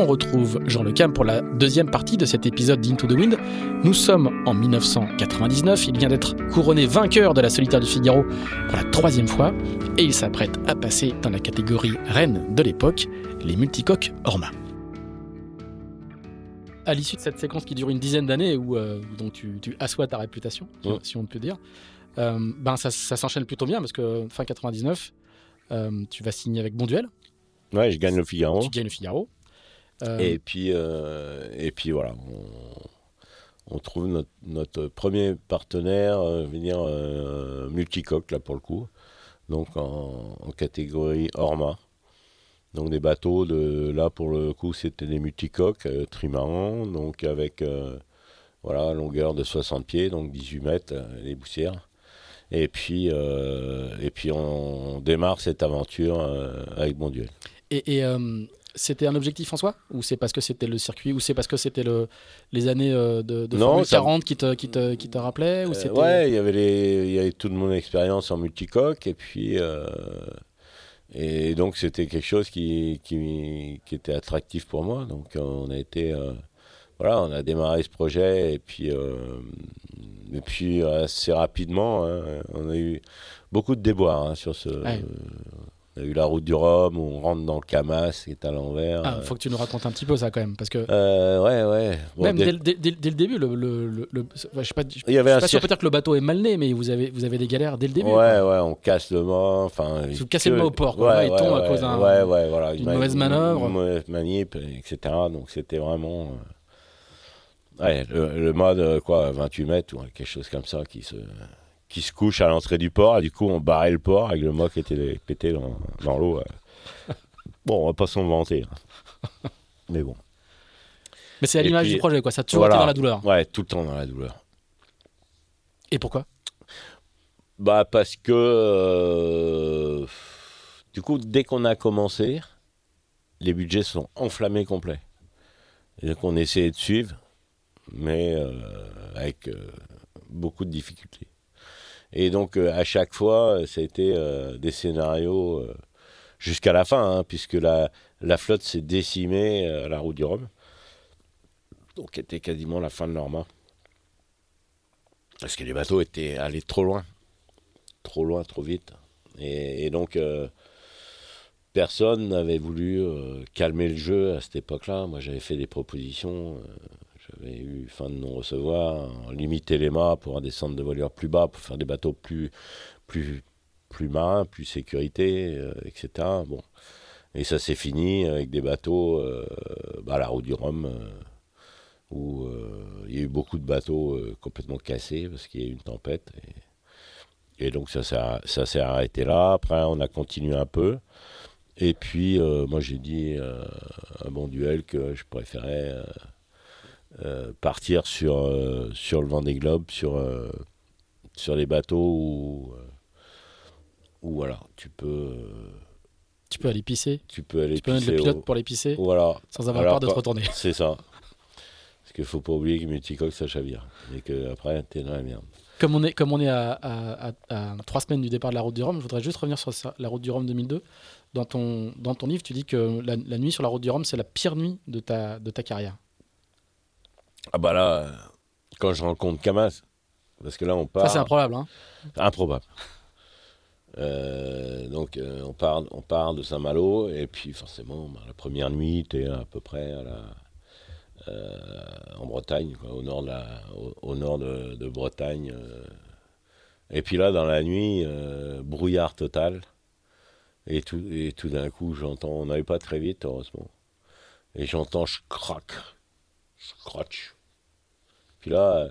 On retrouve Jean Le Cam pour la deuxième partie de cet épisode d'Into the Wind. Nous sommes en 1999, il vient d'être couronné vainqueur de la solitaire du Figaro pour la troisième fois et il s'apprête à passer dans la catégorie reine de l'époque, les multicoques Orma. À l'issue de cette séquence qui dure une dizaine d'années où euh, dont tu, tu assois ta réputation, si on peut dire, euh, ben ça, ça s'enchaîne plutôt bien parce que fin 99, euh, tu vas signer avec Bonduel, Ouais, je gagne le Figaro. tu gagnes le Figaro. Euh, Et puis, euh, et puis voilà, on, on trouve notre, notre premier partenaire, euh, euh, multicoque, là pour le coup, donc en, en catégorie Orma. Donc des bateaux, de, là pour le coup, c'était des multicoques euh, trimarans, donc avec euh, voilà, longueur de 60 pieds, donc 18 mètres, euh, les boussières. Et puis, et puis on, démarre cette aventure avec Bonduel. Et, et, c'était un objectif en soi Ou c'est parce que c'était le circuit Ou c'est parce que c'était le, les années euh, de, de Non, Formule ça- 40 qui te, qui te, qui te rappelaient ou Euh, ouais, il y avait les, il y avait toute mon expérience en multicoque et puis euh, et donc c'était quelque chose qui, qui, qui était attractif pour moi. Donc on a été euh, voilà, on a démarré ce projet et puis et puis assez rapidement, hein, on a eu beaucoup de déboires hein, sur ce. Ouais. On a eu la route du Rhum où on rentre dans le Camas qui est à l'envers. Ah, faut que tu nous racontes un petit peu ça quand même, parce que Euh, ouais, ouais. Bon, même dès- dès, le- dès- dès- dès le début, le, le, le- le- ouais, je sais pas, je, il y avait je un suis pas sûr circuit- peut-être que le bateau est mal né, mais vous avez, vous avez des galères dès le début. Ouais, quoi. ouais, on casse le mât. Enfin, Vous cassez le mât au port, quoi. Là, il tombe à ouais, cause d'un- ouais, ouais, voilà, d'une ma- mauvaise manœuvre. Une mauvaise manip, etc. Donc c'était vraiment. euh, Ouais, le, le mât de quoi, 28 mètres ou quelque chose comme ça qui se, qui se couche à l'entrée du port. Et du coup, on barrait le port avec le mât qui était pété dans, dans l'eau. euh. Bon, on va pas s'en vanter. hein. Mais bon. Mais c'est à l'image du projet, quoi. Ça a toujours voilà. été dans la douleur. Ouais, tout le temps dans la douleur. Et pourquoi? Bah parce que euh, du coup dès qu'on a commencé, les budgets sont enflammés complets. Et donc on essayait de suivre, mais euh, avec euh, beaucoup de difficultés. Et donc euh, à chaque fois, ça a été des scénarios euh, jusqu'à la fin, hein, puisque la, flotte s'est décimée euh, à la route du Rhum. Donc c'était quasiment la fin de Norma. Parce que les bateaux étaient allés trop loin trop loin, trop vite. Et, donc, personne n'avait voulu calmer le jeu à cette époque-là. Moi, j'avais fait des propositions. J'avais eu fin de non-recevoir, limiter les mâts pour un de voilure plus bas, pour faire des bateaux plus, plus, plus marins, plus sécurité, euh, etc. Bon. Et ça s'est fini avec des bateaux euh, bah, à la route du Rhum, euh, où il y a eu beaucoup de bateaux complètement cassés parce qu'il y a eu une tempête. Et, donc ça s'est ça s'est arrêté là. Après, on a continué un peu. Et puis, moi, j'ai dit à bon duel que je préférais euh, partir sur, euh, sur le Vendée Globe, sur, euh, sur les bateaux où, où voilà, tu peux, Tu peux aller pisser. tu peux aller Tu peux mettre le pisser pilote au- pour les pisser Voilà, sans avoir Alors, peur de te retourner. c'est ça. Parce qu'il faut pas oublier que multicoque, ça chavire. Et qu'après, tu es dans la merde. Comme on est, comme on est à, à, à, trois semaines du départ de la route du Rhum, je voudrais juste revenir sur la route du Rhum 2002. Dans ton, dans ton livre, tu dis que la, la nuit sur la route du Rhum, c'est la pire nuit de ta, de ta carrière. Ah bah là, quand je rencontre Kamas, parce que là on part. Ça c'est improbable. Hein improbable. Euh, donc euh, on part, on part de Saint-Malo et puis forcément bah, la première nuit tu es à peu près à la, euh, en Bretagne, au nord de, la, au, nord de, Bretagne. et puis là dans la nuit brouillard total et tout, et tout d'un coup j'entends, on n'allait pas très vite heureusement, et j'entends je craque, je. Puis là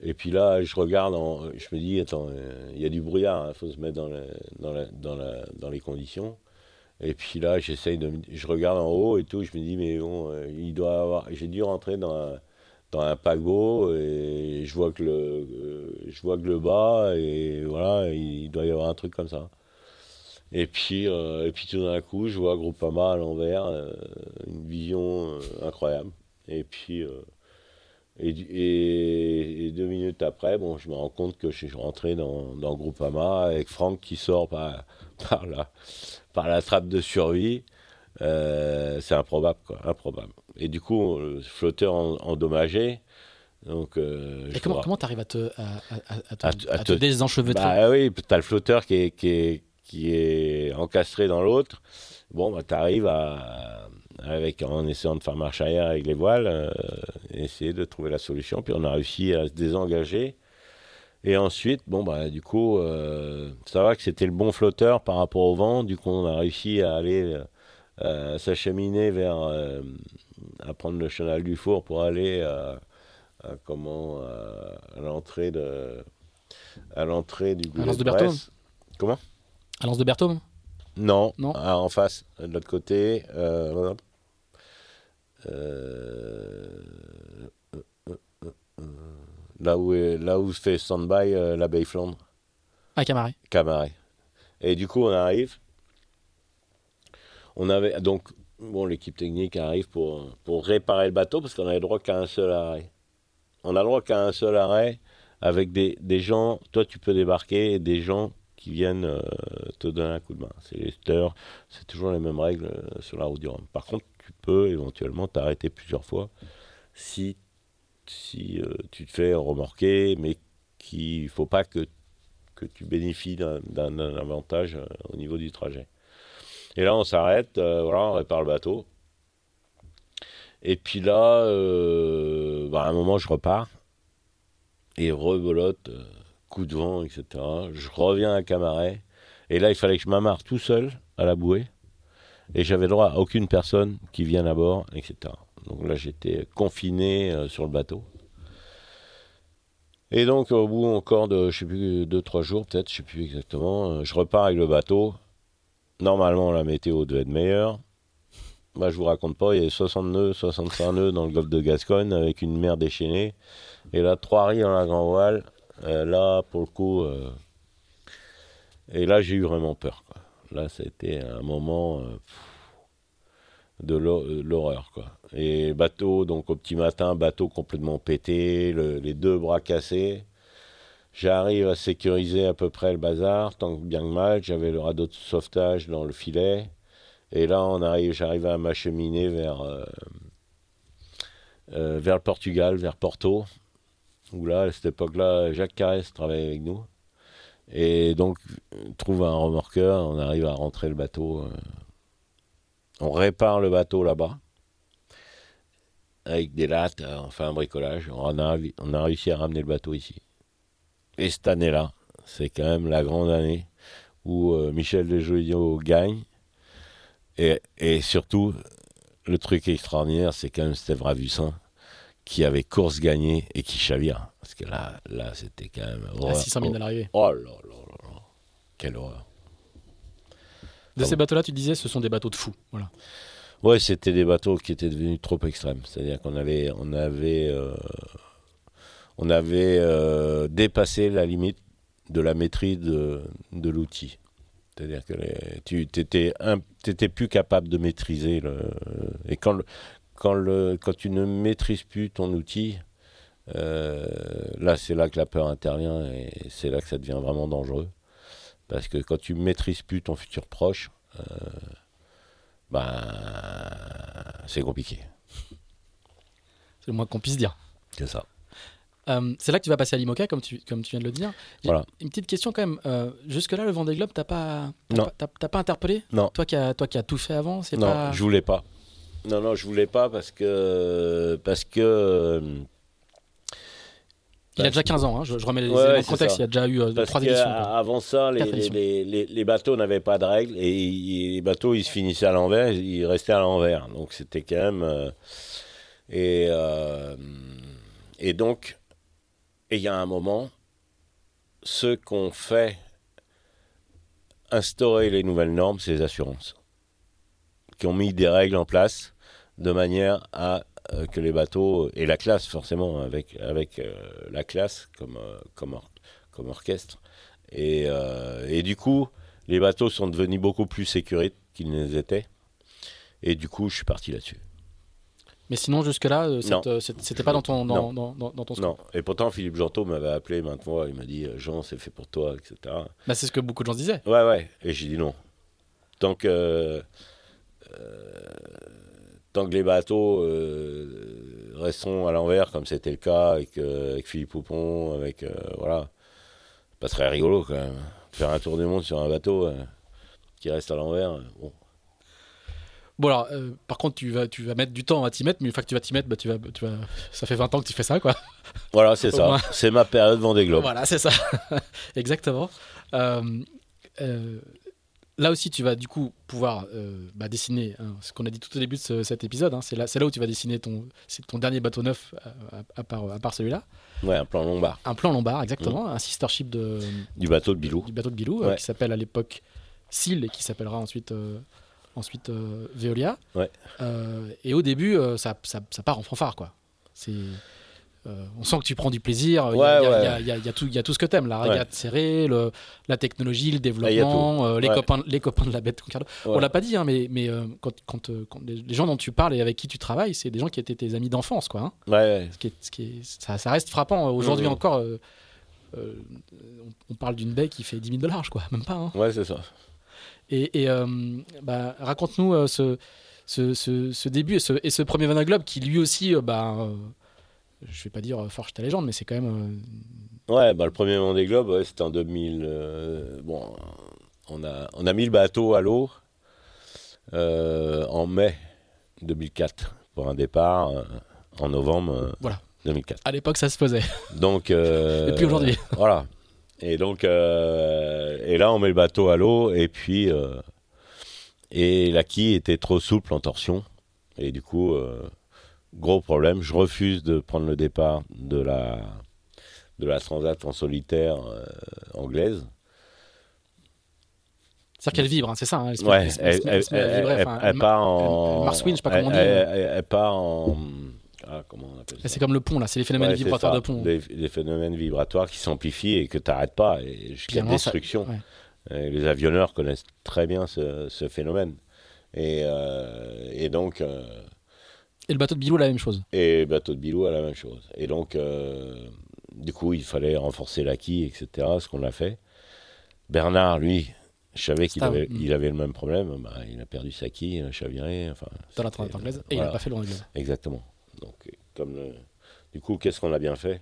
et puis là, je regarde, je me dis, attends, euh, il y a du brouillard, il hein, faut se mettre dans, les conditions. Et puis là, j'essaye de, je regarde en haut et tout, je me dis, mais bon, euh, il doit avoir, j'ai dû rentrer dans un, dans et je vois que le, euh, je vois que le bas et voilà, il doit y avoir un truc comme ça. Et puis, et puis tout d'un coup, je vois Groupama à l'envers, une vision incroyable. Et puis et, deux minutes après, bon, je me rends compte que je suis rentré dans, dans Groupama avec Franck qui sort par, par, la, par la trappe de survie. Euh, c'est improbable, quoi, improbable. Et du coup, le flotteur endommagé. Donc, euh, et comment tu arrives à te, à, à, te, désenchevêtrer? Bah oui, tu as le flotteur qui est, qui est, qui est encastré dans l'autre. Bon, bah, tu arrives à, avec, en essayant de faire marche arrière avec les voiles, euh, essayer de trouver la solution. Puis on a réussi à se désengager. Et ensuite, bon, bah, du coup, euh, ça va que c'était le bon flotteur par rapport au vent. Du coup, on a réussi à aller euh, s'acheminer vers. à prendre le chenal du four pour aller à, comment, à l'entrée de. À l'entrée du Goulet de, de Comment? À l'Anse de Berthaume non, non. En face, de l'autre côté. Euh, là où est, là où se fait stand-by euh, l'abeille Flandre. À Camaret. Camaret. Et du coup, on arrive. On avait donc bon, l'équipe technique arrive pour, pour réparer le bateau parce qu'on avait le droit qu'à un seul arrêt. On a le droit qu'à un seul arrêt avec des, des gens. Toi, tu peux débarquer et des gens qui viennent euh, te donner un coup de main. C'est les c'est toujours les mêmes règles sur la route du Rhum. Par contre, tu peux éventuellement t'arrêter plusieurs fois si, si euh, tu te fais remorquer, mais qu'il ne faut pas que, que tu bénéficies d'un avantage au niveau du trajet. Et là, on s'arrête, voilà, on répare le bateau. Et puis là, bah, à un moment, je repars et rebolote coup de vent, etc. Je reviens à Camaret. Et là, il fallait que je m'amarre tout seul à la bouée. Et j'avais droit à aucune personne qui vienne à bord, etc. Donc là, j'étais confiné euh, sur le bateau. Et donc, au bout encore de, je sais plus, deux, trois jours, peut-être, je sais plus exactement, euh, je repars avec le bateau. Normalement, la météo devait être meilleure. Bah, je vous raconte pas, il y avait 60 nœuds, 65 nœuds dans le golfe de Gascogne avec une mer déchaînée. Et là, trois riz dans la grand voile. Euh, là, pour le coup, et là, j'ai eu vraiment peur. Là, c'était un moment euh, de l'horreur. Quoi. Et bateau, donc au petit matin, bateau complètement pété, les deux bras cassés. J'arrive à sécuriser à peu près le bazar, tant bien que mal. J'avais le radeau de sauvetage dans le filet. Et là, on arrive, j'arrive à m'acheminer vers, vers le Portugal, vers Porto où là, à cette époque-là, Jacques Carès travaillait avec nous. Et donc, on trouve un remorqueur, on arrive à rentrer le bateau. Euh, on répare le bateau là-bas, avec des lattes, euh, on fait un bricolage. On a, réussi à ramener le bateau ici. Et cette année-là, c'est quand même la grande année où euh, Michel Desjoliot gagne. Et, et surtout, le truc extraordinaire, c'est quand même Steve Ravussin qui avait course gagnée et qui chavire. Parce que là, là c'était quand même. À 600 000 à l'arrivée. Oh là là là Quelle horreur. De ces bateaux-là, tu disais, ce sont des bateaux de fous. Voilà. Ouais, c'était des bateaux qui étaient devenus trop extrêmes. C'est-à-dire qu'on avait, on avait, euh, on avait euh, dépassé la limite de la maîtrise de, de l'outil. C'est-à-dire que tu n'étais plus capable de maîtriser le. Et quand, quand, le, quand tu ne maîtrises plus ton outil, là, c'est là que la peur intervient et c'est là que ça devient vraiment dangereux. Parce que quand tu maîtrises plus ton futur proche, euh, ben, c'est compliqué. C'est le moins qu'on puisse dire. C'est ça. Euh, c'est là que tu vas passer à l'IMOCA, comme tu, comme tu viens de le dire. Voilà. Une petite question quand même. Euh, Jusque-là, le Vendée Globe, t'as pas, t'as Non. pas, interpellé Non. Toi qui as, toi qui as tout fait avant, c'est Non, pas. je voulais pas. Non, non, je voulais pas parce que. Parce que. Euh, Il a déjà 15 ans, hein, je, je remets les Ouais, éléments de c'est contexte. ça. Il y a déjà eu euh, Parce trois éditions. quoi. qu'avant ça, les, bateaux n'avaient pas de règles et ils- les bateaux, ils se finissaient à l'envers, ils restaient à l'envers. Donc c'était quand même. euh, et, euh, et donc, il y a un moment, ce qu'on fait instaurer les nouvelles normes, c'est les assurances, qui ont mis des règles en place de manière à euh, que les bateaux et la classe forcément avec avec euh, la classe comme euh, comme or- comme orchestre et euh, et du coup les bateaux sont devenus beaucoup plus sécurisés qu'ils ne les étaient et du coup je suis parti là-dessus. Mais sinon, jusque-là, euh, euh, c'était pas dans ton, dans, Non. dans, dans- ton Non et pourtant Philippe Jantot m'avait appelé maintes fois il m'a dit euh, Jean c'est fait pour toi etc. Bah, c'est ce que beaucoup de gens disaient. Ouais, ouais. Et j'ai dit non. Tant que, euh, tant que les bateaux euh, resteront à l'envers, comme c'était le cas avec, euh, avec Philippe Poupon, avec. euh, voilà. C'est Pas très rigolo quand même. Faire un tour du monde sur un bateau qui reste à l'envers. Bon. Bon, alors, euh, par contre, tu vas, tu vas mettre du temps à t'y mettre, mais une fois que tu vas t'y mettre, bah, tu vas, tu vas... ça fait 20 ans que tu fais ça, quoi. Voilà, c'est ça. C'est ma période Vendée Globe. Voilà, c'est ça. Exactement. Euh, euh, là aussi, tu vas du coup pouvoir euh, bah, dessiner hein, ce qu'on a dit tout au début de ce- cet épisode. hein. c'est là, où tu vas dessiner ton, dernier bateau neuf, à, à- à part, à part celui-là. Ouais, un plan lombard. Un plan lombard, exactement. Un sister ship de, Du bateau de Bilou. du bateau de Bilou, euh, qui s'appelle à l'époque Seal et qui s'appellera ensuite, euh, ensuite euh, Veolia. Ouais. Euh, et au début, euh, ça, ça, ça part en fanfare, quoi. C'est. Euh, on sent que tu prends du plaisir. Il y, a- Ouais, y ouais. y y y tout- il y a tout ce que t'aimes. La Ouais. régate serrée, le- la technologie, le Ah, développement, euh, les, copains, les copains de la bête. On l'a pas dit, hein, mais, mais euh, quand, quand, quand les, gens dont tu parles et avec qui tu travailles, c'est des gens qui étaient tes amis d'enfance, quoi. hein. Ouais, ouais. Ce qui est- ce qui est- ça, ça reste frappant. Aujourd'hui encore, on, parle d'une baie qui fait 10 000 dollars, quoi. Même pas. hein. Ouais, c'est ça. Et, et, bah, raconte-nous euh, ce, ce, ce- ce début et ce, et premier Vendée Globe qui lui aussi, bah, je vais pas dire euh, forge ta légende, mais c'est quand même. euh, Ouais, bah, le premier Vendée Globe, ouais, c'était en 2000. euh, bon, on a, on a mis le bateau à l'eau euh, en mai 2004 pour un départ euh, en novembre euh, Voilà. 2004. à l'époque, ça se faisait. Donc, Et puis aujourd'hui. Voilà. Et donc, et là, on met le bateau à l'eau et puis et la quille était trop souple en torsion et du coup, euh, gros problème. Je refuse de prendre le départ de la de la transat en solitaire euh, anglaise. C'est-à-dire qu'elle vibre, hein, c'est ça. hein, elle Ouais, elle elle, elle enfin, part en. marsouine, je sais pas comment on dit. Elle, elle- part en. Ah, comment on appelle ça C'est comme le pont, là, c'est les phénomènes Ouais, vibratoires de pont. Des, des phénomènes vibratoires qui s'amplifient et que tu n'arrêtes pas, jusqu'à Finalement, ça- destruction. ouais. Les avionneurs connaissent très bien ce, ce phénomène. Et, euh, et donc, euh, Et le bateau de Bilou, la même chose. et bateau de Bilou a la même chose. Et donc, euh, du coup, il fallait renforcer la quille, etc., ce qu'on a fait. Bernard, lui, je savais qu'il Ça, avait, il avait le même problème. Bah, il a perdu sa quille, chaviré. Enfin, Dans la transat anglaise. Et il n'a pas fait le Globe. Exactement. Donc, euh, comme le- du coup, qu'est-ce qu'on a bien fait?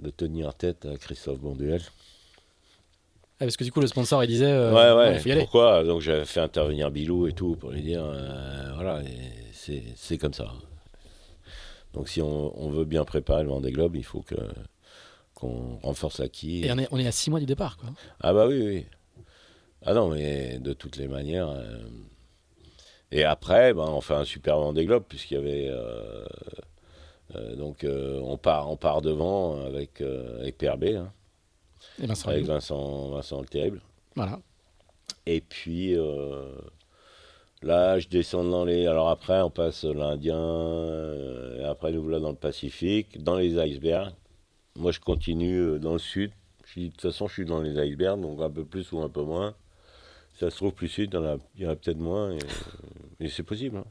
De tenir tête à Christophe Bonduel. Ah, parce que du coup, le sponsor, il disait. euh, ouais, ouais. il faut y aller. Pourquoi? Donc, j'avais fait intervenir Bilou et tout pour lui dire euh, voilà, et c'est comme ça. Donc, si on, on veut bien préparer le Vendée Globe, il faut que qu'on renforce la quille. Et on est, on est à 6 mois du départ, quoi. Ah, bah oui, oui. Ah non, mais de toutes les manières. euh, Et après, ben, on fait un super Vendée Globe, puisqu'il y avait. euh, euh, donc, on, part, on part devant avec, avec PRB, hein, Et ça avec Vincent, Vincent le Terrible. Voilà. Et puis là, je descends dans les. Alors après, on passe l'Indien, euh, et après, nous voilà dans le Pacifique, dans les icebergs. Moi, je continue euh, dans le sud. Je dis, de toute façon, je suis dans les icebergs, donc un peu plus ou un peu moins. Si Ça se trouve plus sud, il y en a, il y en a peut-être moins, et, et c'est possible. hein.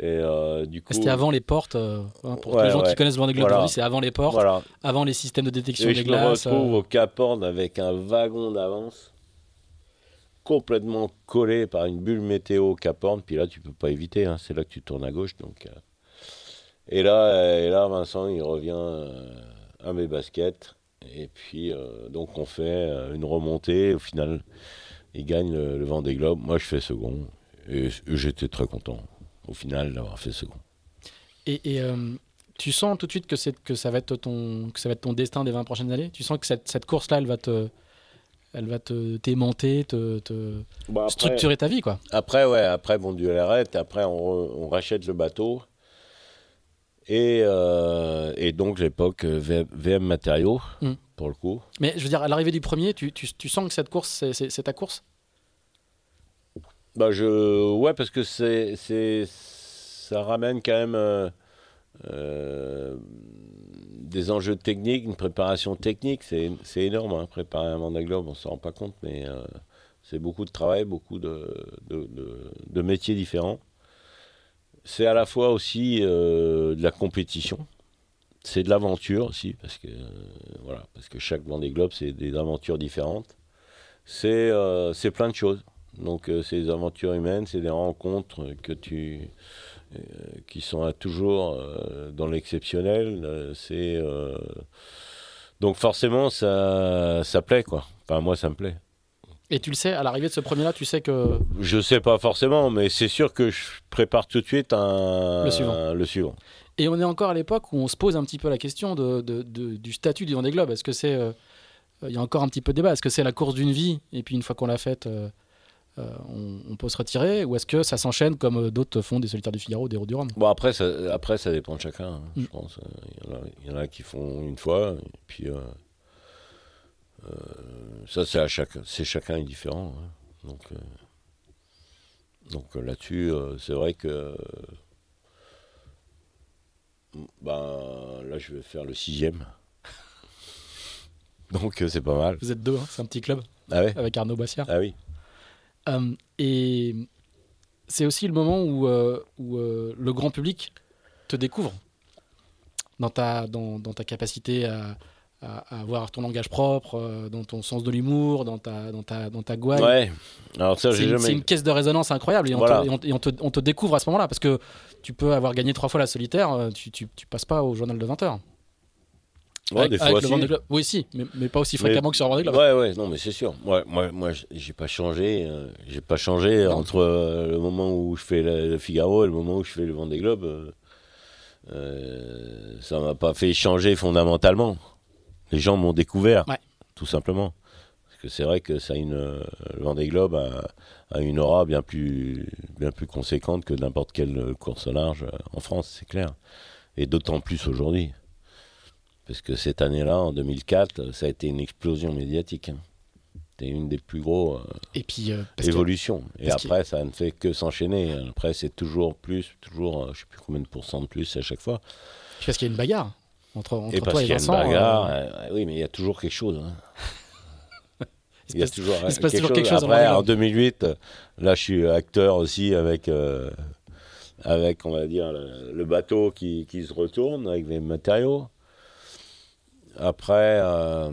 Et euh, du coup. C'était avant les portes. euh, hein, pour Ouais, les gens ouais. qui connaissent Vendée Globe Voilà. c'est avant les portes, Voilà. avant les systèmes de détection Et des je me glaces. retrouve euh, au Cap Horn avec un wagon d'avance complètement collé par une bulle météo au Cap Horn. Puis là, tu peux pas éviter. hein, C'est là que tu tournes à gauche. Donc, euh. et, là, euh, et là, Vincent, il revient euh, à mes baskets. Et puis, euh, donc, on fait euh, une remontée. Au final, il gagne le, le Vendée Globe. Moi, je fais second. Et, j'étais très content, au final, d'avoir fait second. Et, et, euh, tu sens tout de suite que, que, ça va être ton, que ça va être ton destin des 20 prochaines années? Tu sens que cette, cette course-là, elle va te. Elle va te t'aimanter, te, te après- structurer ta vie, quoi. Après, ouais, après, bon Dieu l'arrête. Après, on, re- on rachète le bateau. Et, euh, et donc, l'époque euh, VM Matériaux, Mm. pour le coup. Mais je veux dire, à l'arrivée du premier, tu, tu, tu sens que cette course, c'est, ta course? Bah, je, ouais, parce que c'est, c'est, ça ramène quand même euh, euh, des enjeux techniques, une préparation technique. C'est, énorme, hein, préparer un Vendée Globe, on s'en rend pas compte, mais euh, c'est beaucoup de travail, beaucoup de, de, métiers différents. C'est à la fois aussi euh, de la compétition. C'est de l'aventure aussi, parce que, euh, voilà, parce que chaque Vendée Globe, c'est des aventures différentes. C'est, plein de choses. Donc c'est des aventures humaines, c'est des rencontres que tu, qui sont euh, toujours euh, dans l'exceptionnel. euh, c'est euh, donc forcément ça, ça plaît quoi. Enfin moi ça me plaît. Et tu le sais, à l'arrivée de ce premier-là, tu sais que. Je sais pas forcément, mais c'est sûr que je prépare tout de suite un Le suivant. le suivant. Et on est encore à l'époque où on se pose un petit peu la question de, de- de- du statut du Vendée Globe. Est-ce que c'est. euh, Il y a encore un petit peu de débat. Est-ce que c'est la course d'une vie? Et puis une fois qu'on l'a faite, euh, euh, on, on peut se retirer Ou est-ce que ça s'enchaîne comme euh, d'autres font des Solitaires du Figaro, des Routes du Rhum? Bon après ça, après ça dépend de chacun, hein, Mm. je pense. Il y, en a, il y en a qui font une fois, et puis euh, euh, ça c'est à chacun, c'est chacun est différent. hein. Donc euh, donc euh, là-dessus euh, c'est vrai que euh, ben là je vais faire le sixième. Donc euh, c'est pas mal. Vous êtes deux, hein, c'est un petit club Ah ouais? avec Arnaud Bassière. Ah oui. Euh, et c'est aussi le moment où, euh, où euh, le grand public te découvre dans ta, dans, dans ta capacité à, à- à avoir ton langage propre, dans ton sens de l'humour, dans ta, dans ta, dans ta gouaille. Ouais. Alors ça C'est jamais. une caisse de résonance incroyable et, on, Voilà. te, et on- et on te, on te découvre à ce moment-là parce que tu peux avoir gagné trois fois la solitaire, tu, tu, tu passes pas au journal de 20 heures. Ouais, avec, des avec fois le si. Oui, si, mais, mais pas aussi Mais- fréquemment que sur Vendée Globe. Ouais, ouais, non, mais c'est sûr. Moi, moi, moi j'ai pas changé. euh, j'ai pas changé Non. entre euh, le moment où je fais le, Figaro et le moment où je fais le Vendée Globe. euh, euh, ça m'a pas fait changer fondamentalement. Les gens m'ont découvert, Ouais. tout simplement. Parce que c'est vrai que ça a une, le Vendée Globe a, a une aura bien plus, bien plus conséquente que n'importe quelle course large en France, c'est clair. Et d'autant plus aujourd'hui. Parce que cette année-là, en 2004, ça a été une explosion médiatique. hein. C'était une des plus grosses euh, que- évolutions. Et parce après, ça ne fait que s'enchaîner. Après, c'est toujours plus, toujours, euh, je sais plus combien de pourcents de plus à chaque fois. parce qu'il y a une bagarre entre, entre et parce toi et qu'il y a une Vincent. bagarre. euh, euh, oui, mais il y a toujours quelque chose. hein. il se Il passe- toujours, il se passe toujours quelque chose dans Après, en Vendée 2008, euh, là, je suis acteur aussi avec, euh, avec on va dire, le, le bateau qui, qui se retourne avec les matériaux. Après, euh,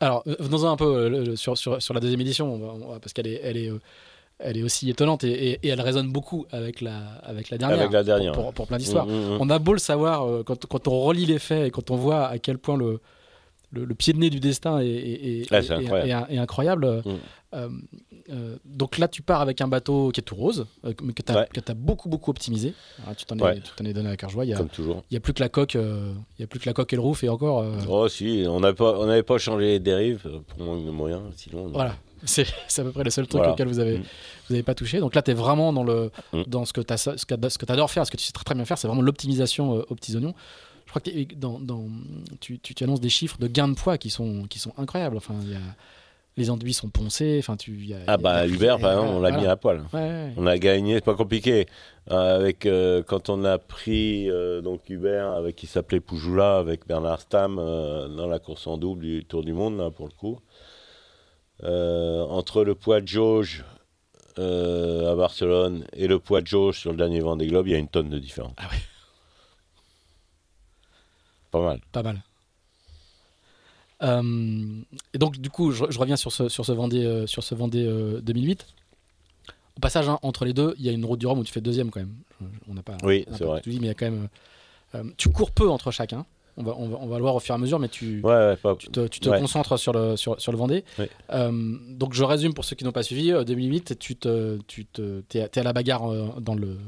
Alors, euh, venons-en un peu euh, le- sur, sur, sur la deuxième édition, on va- parce qu'elle est, elle est, elle est aussi étonnante et, et- et elle résonne beaucoup avec la, avec la dernière. Avec la dernière, Pour, pour- pour plein d'histoires. mm, mm, mm. On a beau le savoir, quand, quand on relit les faits et quand on voit à quel point le, le, le pied de nez du destin est, est- Ouais, est- incroyable. est- est incroyable. euh, euh, donc là, tu pars avec un bateau qui est tout rose, euh, mais que tu as, Ouais. beaucoup, beaucoup optimisé. Alors, tu t'en es, Ouais. donné à cœur joie. Il y a, comme toujours. il y a plus que la coque, euh, il y a plus que la coque et le roof et encore. euh, Oh si, on n'avait pas, changé les dérives euh, pour manque de moyens, sinon. on- Voilà, c'est à peu près le seul truc Voilà. auquel vous avez, Mm. vous avez pas touché. Donc là, tu es vraiment dans, le, Mm. dans ce que tu adores faire, ce que tu sais très, très bien faire, c'est vraiment l'optimisation aux petits oignons. Je crois que dans, dans- tu, tu, tu annonces des chiffres de gains de poids qui sont, qui sont incroyables. Enfin, il y a, les enduits sont poncés. Enfin, tu, y a- il y Ah a- bah Hubert, par exemple, on l'a voilà. mis à poil. Ouais, ouais. On a gagné, c'est pas compliqué. Euh, avec euh, quand on a pris euh, donc Hubert, avec qui s'appelait Poujoula, avec Bernard Stam euh, dans la course en double du Tour du Monde là, pour le coup. Entre le poids de jauge à Barcelone et le poids de jauge sur le dernier Vendée Globe, il y a une tonne de différence. Ah ouais. Pas mal. Pas mal. Euh, et donc, du coup, je, je reviens sur ce, sur ce Vendée, euh, sur ce Vendée euh, 2008. Au passage, hein, entre les deux, il y a une route du Rhum où tu fais deuxième quand même. On n'a pas. Oui, c'est vrai. tout dit, mais il y a quand même. euh, tu cours peu entre chacun. On va, on va, on va le voir au fur et à mesure, mais tu, Ouais, ouais, pas. tu te, tu te Ouais. concentres sur le, sur, sur le Vendée. Euh, donc, je résume pour ceux qui n'ont pas suivi. euh, 2008, tu te, tu te, t'es, à- t'es à la bagarre euh, dans le.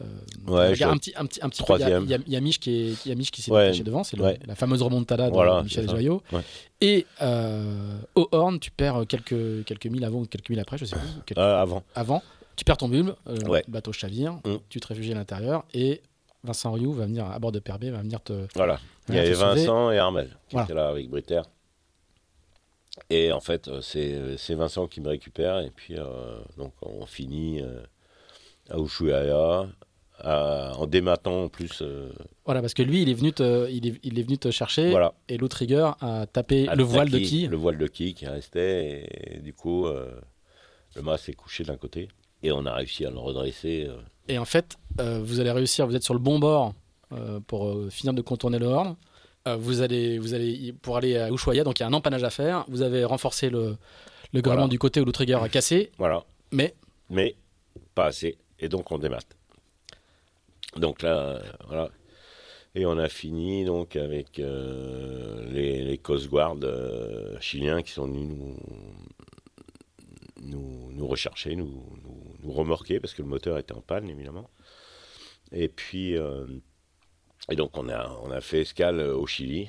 Euh, Ouais, bagarre je- un petit, un petit, un petit. Il y a- troisième. Il y, a, il y a Mich qui est, il y a Mich qui s'est Ouais. détaché devant. C'est Ouais. la fameuse remontada de Voilà, Michel. Joyot. Et euh, au Horn, tu perds quelques, quelques milles avant ou quelques milles après, je sais plus. quelques- Euh, avant. avant, tu perds ton bulbe, le bateau chavire, Mm. tu te réfugies à l'intérieur et Vincent Rioux va venir à bord de Perbé, va venir te. Voilà. Il y va avait. Vincent et Armel qui Voilà. étaient là avec Britter. Et en fait, c'est c'est Vincent qui me récupère. Et puis, euh, donc, on finit euh, à Ushuaia, à- en dématant en plus. euh, Voilà, parce que lui, il est venu te, il est, il est venu te chercher voilà. et l'outrigger a tapé À le voile de qui Le voile de qui qui restait. Et, du coup, euh, le mât s'est couché d'un côté. Et on a réussi à le redresser. euh, Et en fait, euh, vous allez réussir, vous êtes sur le bon bord euh, pour euh, finir de contourner le Horn. Euh, vous allez, vous allez pour aller à Ushuaia, donc il y a un empannage à faire. Vous avez renforcé le, le Voilà. du côté où l'outrigger a cassé, voilà. mais mais pas assez. Et donc on démate. Donc là, euh, voilà. Et on a fini donc avec euh, les, les Coast Guard euh, chiliens qui sont venus nous, rechercher, nous, remorquer parce que le moteur était en panne évidemment. Et puis, et donc on a, on a fait escale au Chili,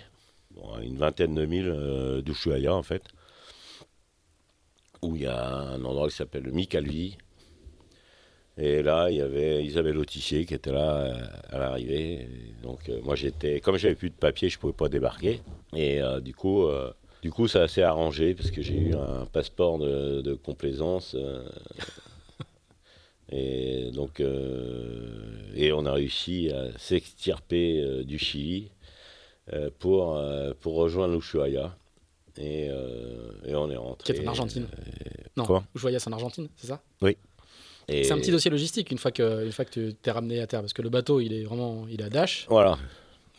bon, une vingtaine de milles d'Ushuaia en fait, où il y a un endroit qui s'appelle le Micalvi. Et là, il y avait Isabelle Autissier qui était là euh, à l'arrivée. Et Donc, euh, moi, j'étais, comme j'avais plus de papier, je pouvais pas débarquer. Et euh, du coup, euh, du coup, ça s'est arrangé parce que j'ai eu un passeport de, de complaisance. et donc, et on a réussi à s'extirper du Chili pour pour rejoindre l'Ushuaia. Et, et on est rentré. qui est en Argentine. non, quoi? Ushuaia, c'est en Argentine, c'est ça? Et- C'est un petit dossier logistique une fois que, une fois que tu t'es ramené à terre, parce que le bateau, il est vraiment, il est à dash. Voilà.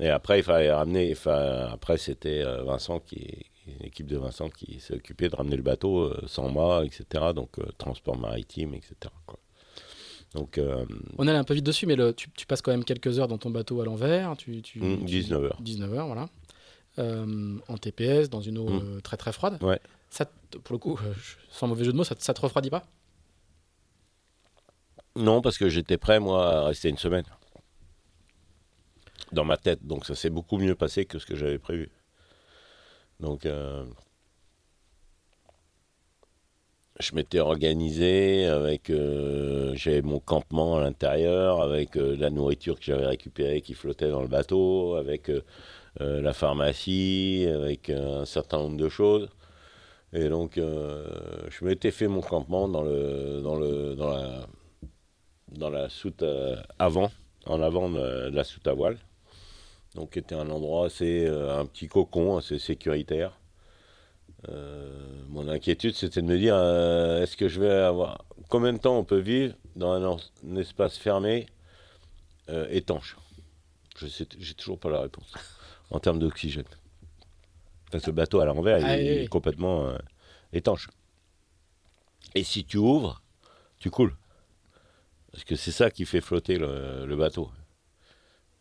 Et après, il fallait ramener. Enfin, après, c'était euh, Vincent qui, une équipe de Vincent qui s'est occupée de ramener le bateau euh, sans mât, etc. Donc euh, transport maritime, etc. quoi. Donc euh, On allait un peu vite dessus, mais le, tu, tu passes quand même quelques heures dans ton bateau à l'envers. Tu, tu, Mm, tu- 19 heures. 19 heures, voilà. Euh, en TPS, dans une eau Mm. euh, très très froide. Ouais. Ça, pour le coup, sans mauvais jeu de mots, ça, ça te refroidit pas? Non, parce que j'étais prêt moi à rester une semaine dans ma tête. Donc ça s'est beaucoup mieux passé que ce que j'avais prévu. Donc euh, je m'étais organisé avec euh, j'avais mon campement à l'intérieur avec euh, la nourriture que j'avais récupérée qui flottait dans le bateau avec la pharmacie avec un certain nombre de choses et donc je m'étais fait mon campement dans le dans le dans la dans la soute euh, avant en avant de, la soute à voile donc était un endroit assez euh, un petit cocon assez sécuritaire euh, mon inquiétude, c'était de me dire euh, est-ce que je vais avoir. Combien de temps on peut vivre dans un, espace fermé euh, étanche? Je sais, j'ai toujours pas la réponse en termes d'oxygène. Parce que le bateau à l'envers, il Ah, est complètement étanche. Et si tu ouvres, tu coules. Parce que c'est ça qui fait flotter le, bateau.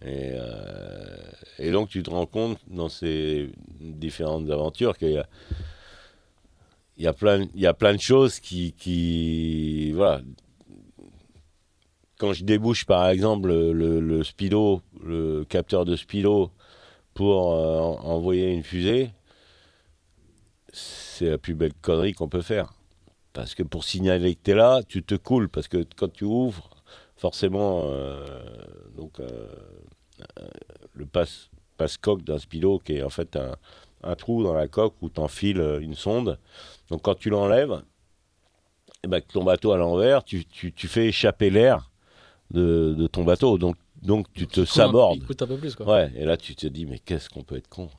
Et, euh, et donc tu te rends compte dans ces différentes aventures qu'il y a, plein, de choses qui. Quand je débouche par exemple le, capteur de speedo pour euh, en- envoyer une fusée, c'est la plus belle connerie qu'on peut faire. Parce que pour signaler que tu es là, tu te coules. Parce que quand tu ouvres, forcément, euh, donc, euh, euh, le passe, passe-coque d'un speedo qui est en fait un, un trou dans la coque où tu enfiles une sonde. Donc quand tu l'enlèves, eh ben, ton bateau à l'envers, tu, tu, tu fais échapper l'air de, de ton bateau. Donc, donc tu te coule un- sabordes. Il coûte un peu plus, quoi. Ouais, et là tu te dis, mais qu'est-ce qu'on peut être con?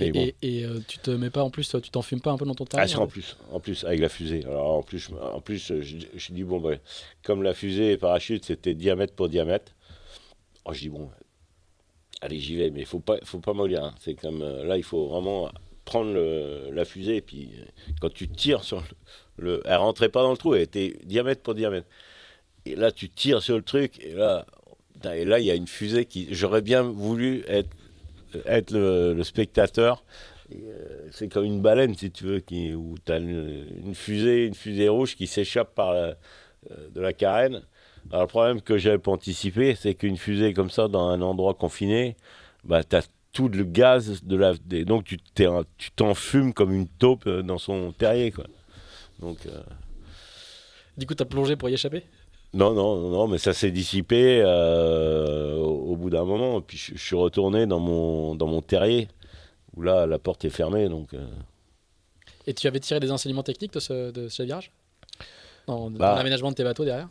Et, bon. et- et, euh, tu te mets pas en plus, tu t'en fumes pas un peu dans ton Ah, tarif c'est en plus, en plus, avec la fusée. Alors, en plus, je- en plus je, je dis, bon, ben, comme la fusée et parachute, c'était diamètre pour diamètre, oh, je dis, bon, allez, j'y vais, mais il faut pas, faut pas mollir. hein. C'est comme, euh, là, il faut vraiment prendre le- la fusée, et puis, euh, quand tu tires sur le, le- Elle rentrait pas dans le trou, elle était diamètre pour diamètre. Et là, tu tires sur le truc, et là, et là, il y a une fusée qui... J'aurais bien voulu être, être le, spectateur c'est comme une baleine, si tu veux, où tu as une, fusée, une fusée rouge qui s'échappe par la- euh, de la carène. Alors, le problème que j'avais pas anticipé, c'est qu'une fusée comme ça, dans un endroit confiné, bah, tu as tout le gaz de la. donc, tu tu t'enfumes comme une taupe euh, dans son terrier, quoi. Donc. euh, Du coup, t'as plongé pour y échapper? Non, non, non, mais ça s'est dissipé euh, au, au bout d'un moment. Puis je, je suis retourné dans mon, dans mon terrier, où là, la porte est fermée. Donc, euh, Et tu avais tiré des enseignements techniques de ce, de ce virage? Dans, dans Bah. l'aménagement de tes bateaux derrière?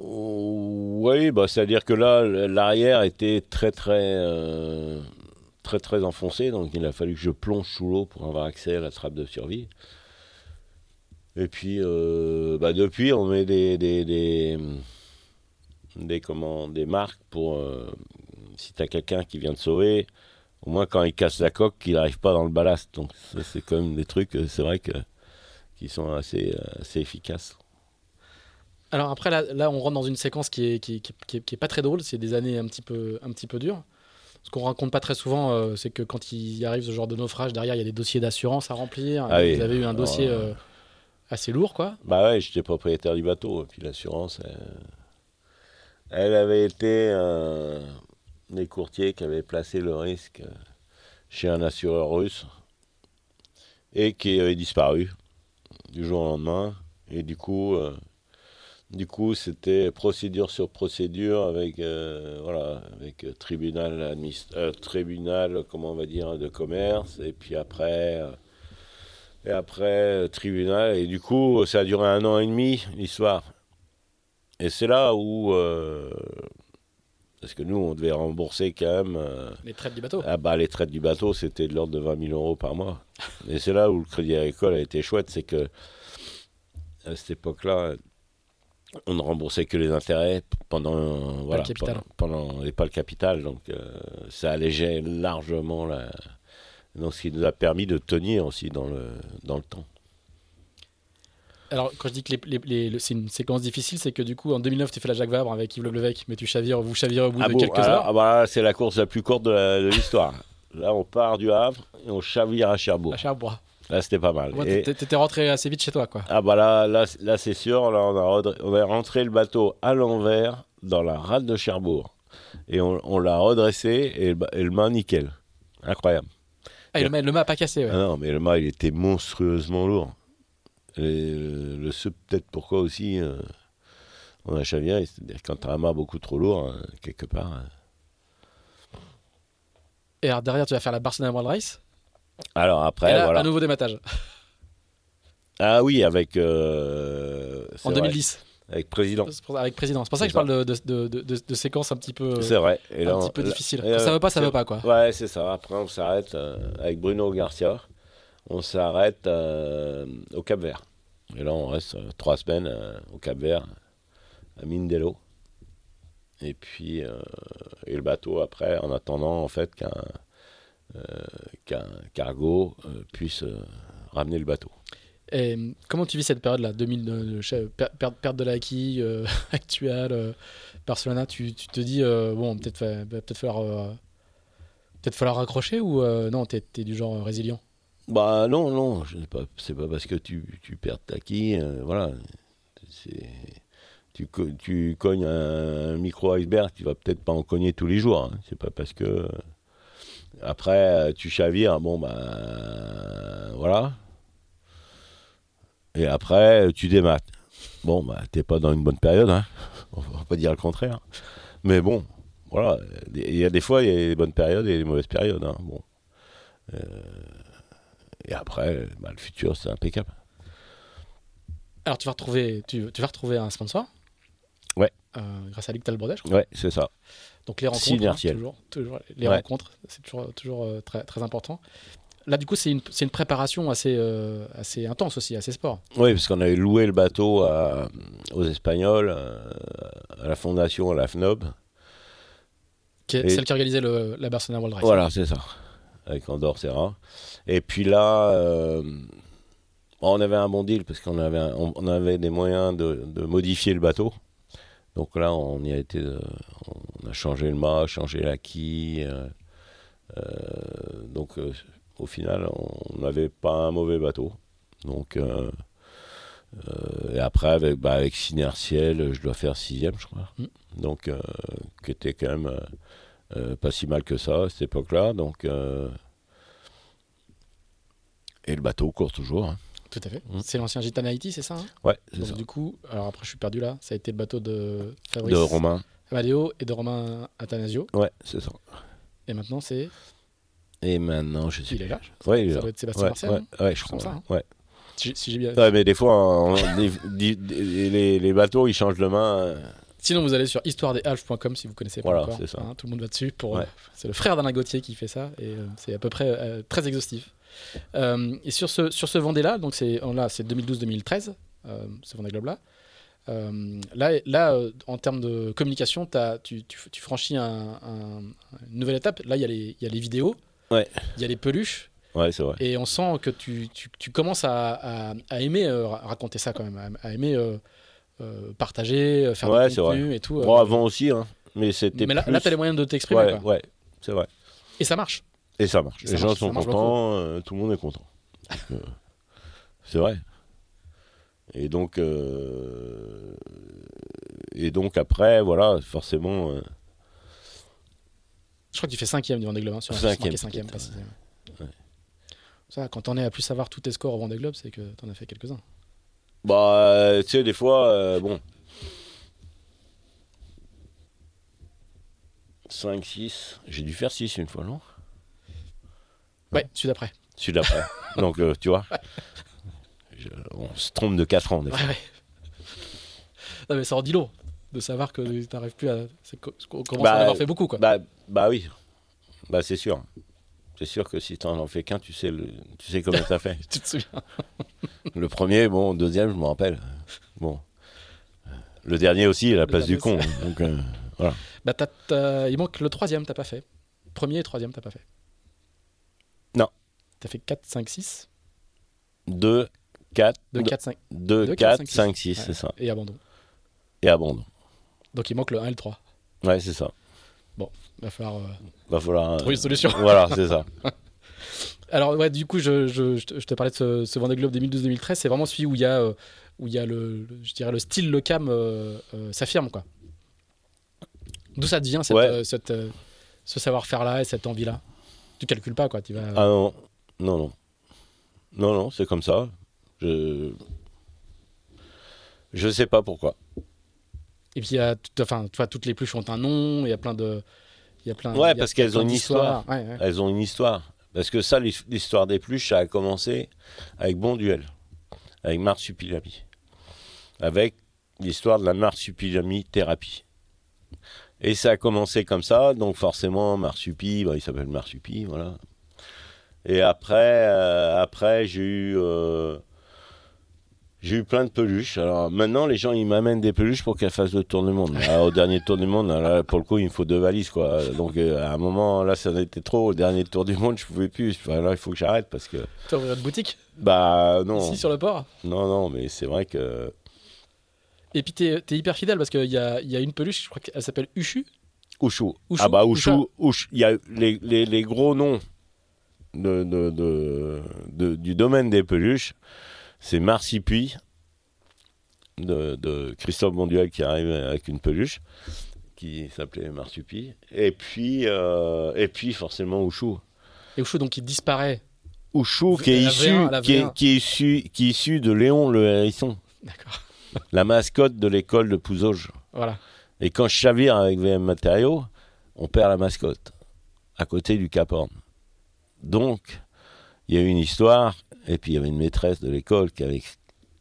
Oui, bah, c'est-à-dire que là, l'arrière était très, très, euh, très, très enfoncé. Donc, il a fallu que je plonge sous l'eau pour avoir accès à la trappe de survie. Et puis, euh, bah, depuis, on met des, des, des, des, comment, des marques pour, euh, si tu as quelqu'un qui vient te sauver, au moins quand il casse la coque, qu'il n'arrive pas dans le ballast. Donc, ça, c'est quand même des trucs, euh, c'est vrai que qui sont assez, assez efficaces. Alors après, là, là, on rentre dans une séquence qui est, qui, est- qui est- qui est- qui est pas très drôle. C'est des années un petit peu, un petit peu dures. Ce qu'on raconte pas très souvent, euh, c'est que quand il arrive ce genre de naufrage, derrière, il y a des dossiers d'assurance à remplir. Ah Vous avez eu un dossier Alors, euh, assez lourd, quoi. Bah ouais, j'étais propriétaire du bateau. Et puis l'assurance, elle, avait été des courtiers qui avait placé le risque chez un assureur russe et qui avait disparu du jour au lendemain. Et du coup, euh, du coup, c'était procédure sur procédure avec, euh, voilà, avec tribunal, adminis- euh, tribunal, comment on va dire, de commerce. Et puis après. Euh, et après, euh, tribunal. Et du coup, ça a duré un an et demi, l'histoire. Et c'est là où. euh, parce que nous, on devait rembourser quand même. euh, Les traites du bateau. ah bah, les traites du bateau, c'était de l'ordre de 20 000 euros par mois. Et c'est là où le crédit agricole a été chouette, c'est que à cette époque-là, on ne remboursait que les intérêts pendant voilà capital. pendant, pendant- et pas le capital, donc euh, ça allégeait largement la. Donc ce qui nous a permis de tenir aussi dans le dans le temps. Alors, quand je dis que les- les- les- le- c'est une séquence difficile, c'est que du coup, en 2009, tu fais la Jacques Vabre avec Yves Leblevec, mais tu chavires, vous chavirez au bout Ah de bon, quelques alors, heures. ah bah c'est la course la plus courte de l'histoire. Là, on part du Havre et on chavire à Cherbourg. À Cherbourg. Là, c'était pas mal. Ouais, Et- t'étais- rentré assez vite chez toi, quoi. Ah bah là, là, là, c'est sûr, là on a, on a rentré le bateau à l'envers dans la rade de Cherbourg. Et on, on l'a redressé et et le mât nickel. Incroyable. Ah, et le, mât- le mât a pas cassé, ouais. Ah non, mais le mât il était monstrueusement lourd. Et le, le ce peut-être pourquoi aussi euh, on a chaviré, c'est-à-dire quand t'as un mât beaucoup trop lourd, hein, quelque part. hein. Et alors, derrière, tu vas faire la Barcelona World Race. Alors après, et là, voilà. un nouveau dématage. Ah oui, avec. euh, En vrai, 2010. Avec président. C'est pour- Avec président. C'est pour ça que je parle de, de, de, séquences un petit peu, C'est vrai. Et là, un petit peu là- Quand là, ça veut pas, ça veut pas, quoi. Ouais, c'est ça. Après, on s'arrête euh, avec Bruno Garcia. On s'arrête euh, au Cap Vert. Et là, on reste euh, trois semaines euh, au Cap Vert, à Mindelo. Et puis, euh, et le bateau après, en attendant en fait qu'un euh, qu'un cargo euh, puisse euh, ramener le bateau. Et euh, comment tu vis cette période-là 2000, euh, perte de la quille euh, actuelle, euh, Barcelona, tu, te dis, euh, bon, peut-être va peut-être falloir, peut-être falloir raccrocher ou non, t'es es du genre résilient? Bah non, non, c'est pas parce que tu, perds ta quille, voilà. Tu, co- tu cognes un, micro-iceberg, tu vas peut-être pas en cogner tous les jours. hein. C'est pas parce que. Après, tu chavires, bon, bah. voilà. Et après, tu démates. Bon, bah, t'es pas dans une bonne période, hein. On va pas dire le contraire. Mais bon, voilà. Il y a des fois, il y a des bonnes périodes et des mauvaises périodes, hein. Bon. Et après, bah, le futur, c'est impeccable. Alors, tu vas retrouver, tu, tu vas retrouver un sponsor Ouais. Euh, grâce à Luc Talbrodet, je crois. Ouais, c'est ça. Donc, les rencontres, hein, toujours, toujours, les Ouais. rencontres, c'est toujours, toujours euh, très, très important. Là, du coup, c'est une, préparation assez, euh, assez intense aussi, assez sport. Oui, parce qu'on avait loué le bateau à- aux Espagnols, euh, à la fondation, à la FNOB. Qui est Et- celle qui organisait le, la Barcelona World Race. Voilà, c'est ça, avec Andorre Serra. Et puis là, euh, on avait un bon deal parce qu'on avait, un- on, on avait des moyens de, de modifier le bateau. Donc là, on y a été, euh, on a changé le mât, changé la quille. euh, donc au final, on n'avait pas un mauvais bateau. Donc euh, euh, et après avec, bah, avec Synertiel, je dois faire sixième, je crois. Mm. Donc euh, qui était quand même pas si mal que ça à cette époque-là. Donc et le bateau court toujours. hein. Tout à fait. Mm. C'est l'ancien Gitana Haiti, c'est ça hein? Ouais, c'est Donc, ça. du coup, alors après, je suis perdu là. Ça a été le bateau de Fabrice De Romain. Amadeo et de Romain Athanasio. Ouais, c'est ça. Et maintenant, c'est. Et maintenant, je suis. Il est là. Ouais, il est Ça là. doit être Sébastien Ouais, Martial. ouais, je crois. ça, hein. ouais. Si, si j'ai bien. Ouais, mais des fois, on- les, les bateaux, ils changent de main. euh, Sinon, vous allez sur histoiredeshalfs.com si vous connaissez pas Voilà, encore. c'est ça. hein, tout le monde va dessus. Pour, Ouais. C'est le frère d'Alain Gauthier qui fait ça et euh, c'est à peu près euh, très exhaustif. Euh, et sur ce, sur ce Vendée-là, donc c'est là, c'est 2012-2013, euh, ce Vendée Globe-là. Euh, là, là euh, en termes de communication, tu, tu, tu franchis un- un- une nouvelle étape. Là, y, il y a les vidéos, Ouais. il y a les peluches, Ouais, c'est vrai. et on sent que tu, tu, tu commences à, à- à aimer euh, ra- raconter ça quand même, à, à aimer euh, euh, partager, faire Ouais, du c'est contenu et tout. Bon, avant aussi, hein. Mais c'était. mais là, plus... là tu as les moyens de t'exprimer. Ouais, quoi. ouais, c'est vrai. Et ça marche. Et ça marche. Ça les gens marche, sont contents, tout le monde est content. C'est vrai. Et donc, euh, et donc après, voilà, forcément, euh, Je crois que tu fais cinquième du Vendée Globe. Hein, sur Cinquième, marqué cinquième peut-être, précisément. ouais. Ça, quand on est à plus savoir tous tes scores au Vendée Globe, c'est que tu en as fait quelques-uns. bah, euh, tu sais, des fois, euh, bon, 5, 6, j'ai dû faire 6 une fois, non? Ouais, celui d'après. Celui d'après. donc, euh, tu vois, je- on se trompe de 4 ans, des fois. Ouais, ouais. Non, mais ça en dit long de savoir que tu n'arrives plus à. c'est co- On commence Bah, à en avoir fait beaucoup, quoi. Bah, bah oui, bah c'est sûr. C'est sûr que si tu n'en fais qu'un, tu sais, le, tu sais t'as fait. tu te souviens Le premier, bon, deuxième, je me rappelle. Bon. Le dernier aussi, la place du con. Donc, euh, bah, t'as- t'as- Il manque le troisième, t'as pas fait. Premier et troisième, t'as pas fait. Non. T'as fait 4, 5, 6. 2, 4, 2, 4, 5. 2, Deux, 4, quatre, 5, 6, Ouais. c'est ça. Et abandon. Et abandon. Donc il manque le 1 et le 3. Ouais, c'est ça. Il va falloir euh, Va falloir. euh, trouver une solution. Voilà, c'est ça. Alors ouais, du coup, je, je, je te parlais de ce, ce Vendée Globe 2012-2013. C'est vraiment celui où il y a, euh, où il y a le, je dirais le style le cam euh, s'affirme quoi. D'où ça devient cette, Ouais. cette, ce savoir-faire là et cette envie là. Tu calcules pas quoi. Tu vas. Ah non, non, non. Non, non, c'est comme ça. Je. Je sais pas pourquoi. Et puis il y a, tout- enfin, tu vois, toutes les pluches ont un nom. Il y a plein de, il y a plein. Ouais, parce qu'elles ont une. Ouais, ouais. Elles ont une histoire. Parce que ça, l'his- l'histoire des pluches, ça a commencé avec Bon Duel, avec Marsupilami. Avec l'histoire de la Marsupilami thérapie. Et ça a commencé comme ça, donc forcément, Marsupi, bah, il s'appelle Marsupi, voilà. Et après, euh, après j'ai eu, euh, j'ai eu plein de peluches. Alors maintenant, les gens, ils m'amènent des peluches pour qu'elles fassent le tour du monde. Là, au dernier tour du monde, là, pour le coup, il me faut deux valises, quoi. Donc euh, à un moment, là, ça en était trop. Au dernier tour du monde, je pouvais plus. Enfin, là, il faut que j'arrête parce que, Tu ouvrir une boutique bah non, ici sur le port. non, non, mais c'est vrai que Et puis t'es es hyper fidèle parce qu'il y a, il y a une peluche, je crois qu'elle s'appelle Uchu. Ouchou, Ah bah Ouch. Il y a les, les, les gros noms de, de, de- de- du domaine des peluches. C'est Marsipuy de, de Christophe Bonduel qui arrive avec une peluche qui s'appelait Marsupi. Et puis, euh, et puis forcément Ouchou. Et Uchu donc il disparaît. Ouchou qui est, issu, V1, la qui, est, V1. qui, est issu, qui est issu de Léon le hérisson, D'accord. la mascotte de l'école de Pouzauges. Voilà. Et quand je chavire avec VM Matériaux, on perd la mascotte, à côté du Cap Horn. Donc, il y a eu une histoire, et puis il y avait une maîtresse de l'école qui avait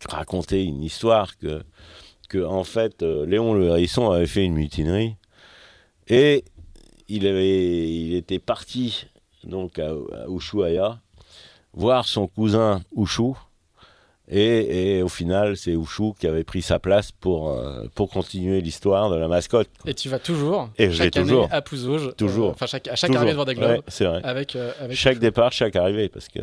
raconté une histoire que, que en fait, euh, Léon le Hérisson avait fait une mutinerie, et il, avait, il était parti donc à, à Ushuaïa, voir son cousin Ouchou. Et, et au final, c'est Ouchou qui avait pris sa place pour, euh, pour continuer l'histoire de la mascotte. Et tu vas toujours, Et chaque année toujours. à Pouzauges, Toujours. euh, enfin chaque, à chaque Toujours. arrivée de Vendée Globe, Ouais, c'est vrai. avec, euh, avec Chaque départ, chaque arrivée, parce que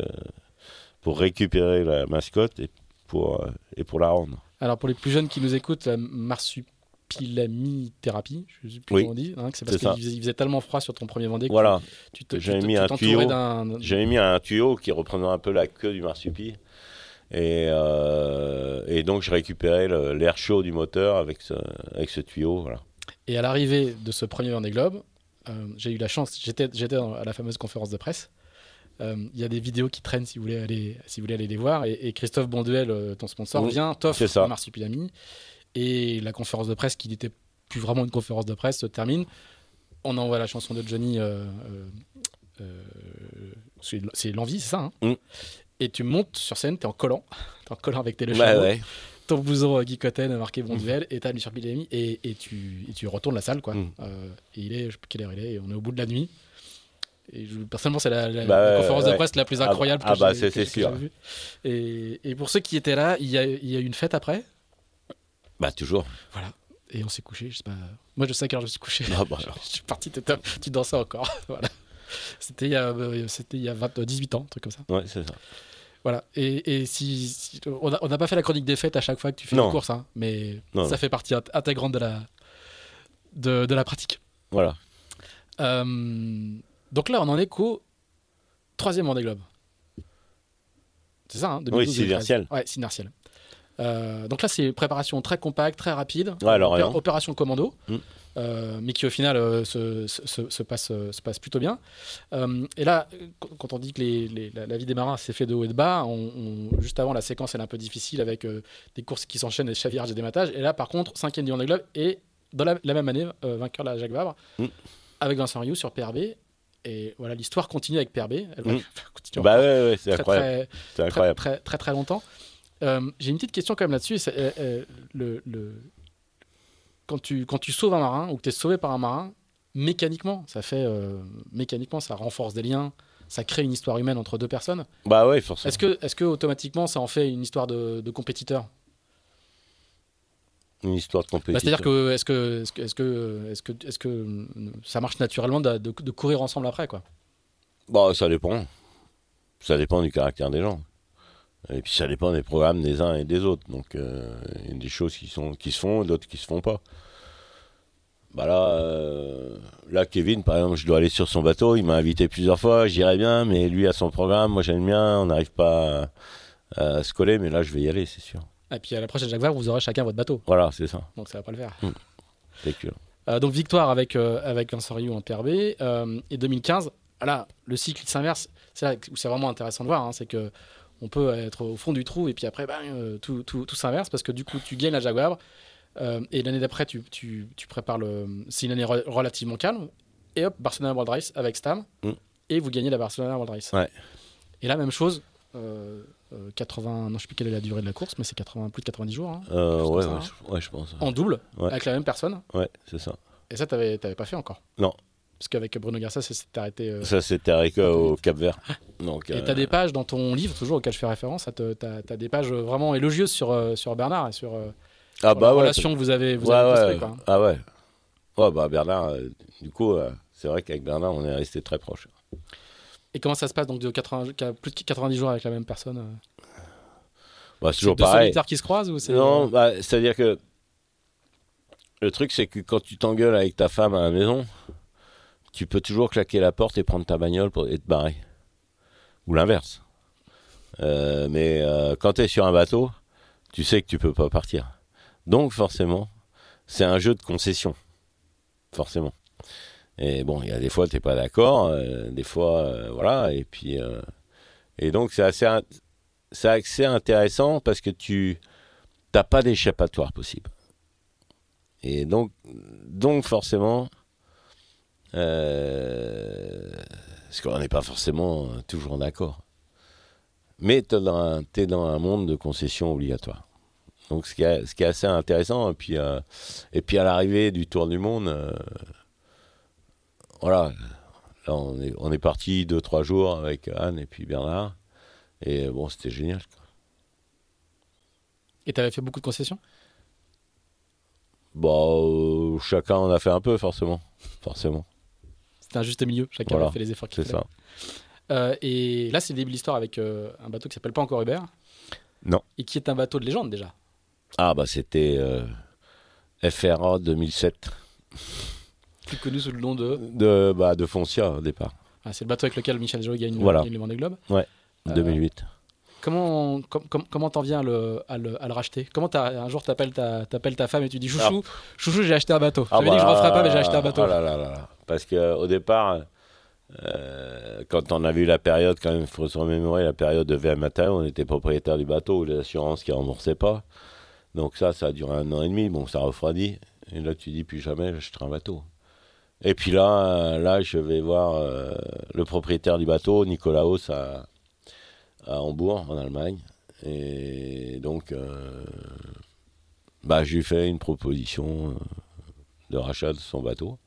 pour récupérer la mascotte et pour, euh, et pour la rendre. Alors pour les plus jeunes qui nous écoutent, la marsupilami-thérapie, je sais plus Oui. comment on dit, hein, c'est parce qu'il faisait, tellement froid sur ton premier Vendée que Voilà. tu J'avais mis un tuyau. mis un tuyau qui reprenait un peu la queue du marsupilami. Et, euh, et donc, je récupérais l'air chaud du moteur avec ce, avec ce tuyau. Voilà. Et à l'arrivée de ce premier Vendée Globe, euh, j'ai eu la chance, j'étais, à la fameuse conférence de presse. Euh, Il y a des vidéos qui traînent si vous voulez aller, si vous voulez aller les voir. Et, et Christophe Bonduel, euh, ton sponsor, Oui, vient, t'offre marsupilami. Et la conférence de presse, qui n'était plus vraiment une conférence de presse, se termine. On envoie la chanson de Johnny. euh, euh, euh, c'est, l'envie, c'est ça hein Mm. Et tu montes sur scène, t'es en collant, t'es en collant avec tes le Ouais, ton blouson euh, Guy Cotten marqué Bonduel et t'as mis sur Pilami et, et, tu, et tu retournes la salle quoi. Mm. Euh, et il est, je sais plus quelle heure il est, et on est au bout de la nuit. Et je- personnellement, c'est la, la- Bah la ouais, conférence de presse la plus Ah bah- incroyable ah que bah, j'ai- c'est- sûr. vue. Et, et pour ceux qui étaient là, il y a, il y a eu une fête après? Bah, toujours. Voilà. Et on s'est couché. Je sais pas. Moi, je sais quand je me suis couché. Ah bah je suis parti. t'étais- Tu dansais encore. voilà. C'était il y a, euh, c'était il y a 20, 18 ans, un truc comme ça. Ouais, c'est ça. Voilà. Et, et si, si- on n'a pas fait la chronique des fêtes à chaque fois que tu fais Non. une course, hein, mais Non, ça non. fait partie int- intégrante de la, de, de la pratique. Voilà. Euh, donc là, on en est qu'au troisième Vendée Globe. C'est ça, hein 2012, Oui, 2013. Sidertiel. Ouais, Sidertiel. Euh, donc là, c'est préparation très compacte, très rapide. Ouais. Opé- Opération commando, Mm. euh, mais qui au final euh, se, se- se- se passe, euh, se passe plutôt bien. Euh, et là, qu- quand on dit que les- les- la, la vie des marins s'est fait de haut et de bas, on- on- juste avant, la séquence elle est un peu difficile avec euh, des courses qui s'enchaînent, des chavirages et des matages. Et là, par contre, cinquième du Vendée Globe et dans la, la même année, euh, vainqueur de la Jacques Vabre Mm. avec Vincent Rioux sur PRB. Et voilà, l'histoire continue avec PRB. Elle va Mm. continuer Bah ouais, ouais, c'est incroyable. très, très, incroyable. très, très, très longtemps. Euh, J'ai une petite question quand même là-dessus. euh, euh, le, le- Quand, tu, quand tu sauves un marin ou que tu es sauvé par un marin, mécaniquement, ça fait euh, mécaniquement, ça renforce des liens, ça crée une histoire humaine entre deux personnes. Bah ouais, forcément. Est-ce que, est que automatiquement ça en fait une histoire de, de compétiteur? Une histoire de Bah, compétition. C'est-à-dire que est-ce que, est-ce que, est-ce que, est-ce que, ça marche naturellement de, de- de courir ensemble après quoi? Bah, ça dépend. Ça dépend du caractère des gens. Et puis ça dépend des programmes des uns et des autres. Donc euh, il y a des choses qui, sont, qui se font et d'autres qui se font pas. Bah là, euh, là, Kevin, par exemple, je dois aller sur son bateau. Il m'a invité plusieurs fois. J'irai bien, mais lui a son programme. Moi, j'aime bien. On n'arrive pas à, à se coller, mais là, je vais y aller, c'est sûr. Et puis à la prochaine Jacques Vabre, vous aurez chacun votre bateau, Voilà, c'est ça. donc ça va pas le faire. Que- Euh, donc victoire avec, euh, avec Vincent Rioux en PRB. euh, et 2015, là, le cycle s'inverse. C'est là où c'est vraiment intéressant de voir. hein, c'est que on peut être au fond du trou et puis après, euh, tout, tout, tout s'inverse parce que du coup, tu gagnes la Jaguar. euh, et l'année d'après, tu, tu, tu prépares le. C'est une année re- relativement calme. Et hop, Barcelona World Race avec Stam. Mm. Et vous gagnez la Barcelona World Race. Ouais. Et là, même chose. Euh, euh, 80, non, je sais plus quelle est la durée de la course, mais c'est 80, plus de 90 jours. hein, Euh, ouais, ça, ouais, hein. je- ouais, je pense. en double, Ouais. avec la même personne. Ouais, c'est ça. Et ça, t'avais t'avais pas fait encore? Non. Parce qu'avec Bruno Garcia, ça s'était arrêté. euh, Ça, avec euh, au Cap Vert. Donc, Et euh, t'as des pages dans ton livre, toujours auquel je fais référence, t'as as des pages vraiment élogieuses sur, euh, sur Bernard et sur, euh, ah, sur bah la ouais, relation que vous avez, vous ouais, avez construite, quoi. Ah ouais. Ouais, bah Bernard, du coup, c'est vrai qu'avec Bernard, on est resté très proches. Et comment ça se passe donc de 80, qu'à plus de 90 jours avec la même personne euh Bah, c'est toujours deux pareil. solitaires qui se croisent ou c'est Non, euh, bah, c'est-à-dire que le truc, c'est que quand tu t'engueules avec ta femme à la maison, tu peux toujours claquer la porte et prendre ta bagnole pour, et te barrer. Ou l'inverse. Euh, mais euh, quand tu es sur un bateau, tu sais que tu peux pas partir. Donc, forcément, c'est un jeu de concession. Forcément. Et bon, il y a des fois, tu pas d'accord. euh, des fois, euh, voilà. Et puis. euh, et donc, c'est assez, assez intéressant parce que tu t'as pas d'échappatoire possible. Et donc, donc forcément, parce qu'on n'est pas forcément toujours d'accord. Mais tu es dans, un- monde de concessions obligatoires. Donc, ce qui est, ce qui est assez intéressant. Et puis, et puis à l'arrivée du Tour du Monde, voilà, là, on est, on est parti deux, trois jours avec Anne et puis Bernard. Et bon, c'était génial. Et t'avais fait beaucoup de concessions? Bah, euh, chacun en a fait un peu, forcément. Forcément, C'était un juste milieu, chacun Voilà, a fait les efforts qu'il c'est fallait. ça. Euh, et là, c'est le début de l'histoire avec euh, un bateau qui s'appelle pas encore Hubert. Non. Et qui est un bateau de légende déjà. Ah, bah, c'était euh, FRA 2007 Plus connu sous le nom de. de, bah, de Foncia au départ. Ah, c'est le bateau avec lequel Michel Jouet gagne, Voilà. gagne le Vendée Globe. Ouais, Euh, 2008. Comment com- com- comment t'en viens à le, à le, à le racheter? Comment t'as- un jour t'appelles ta, t'appelles ta femme et tu dis chouchou, chouchou j'ai acheté un bateau. Ah J'avais dit que je bah, referais pas mais j'ai acheté un bateau. là là là là. Parce qu'au départ, euh, quand on a vu la période, quand même, il faut se remémorer la période de VM Matin, on était propriétaire du bateau, les assurances qui ne remboursaient pas. Donc ça, ça a duré un an et demi. Bon, ça refroidit. Et là, tu dis, plus jamais, j'achèterai un bateau. Et puis là, là, je vais voir euh, le propriétaire du bateau, Nicolas Hauss, à, à Hambourg, en Allemagne. Et donc, euh, bah, je lui fais une proposition euh, de rachat de son bateau.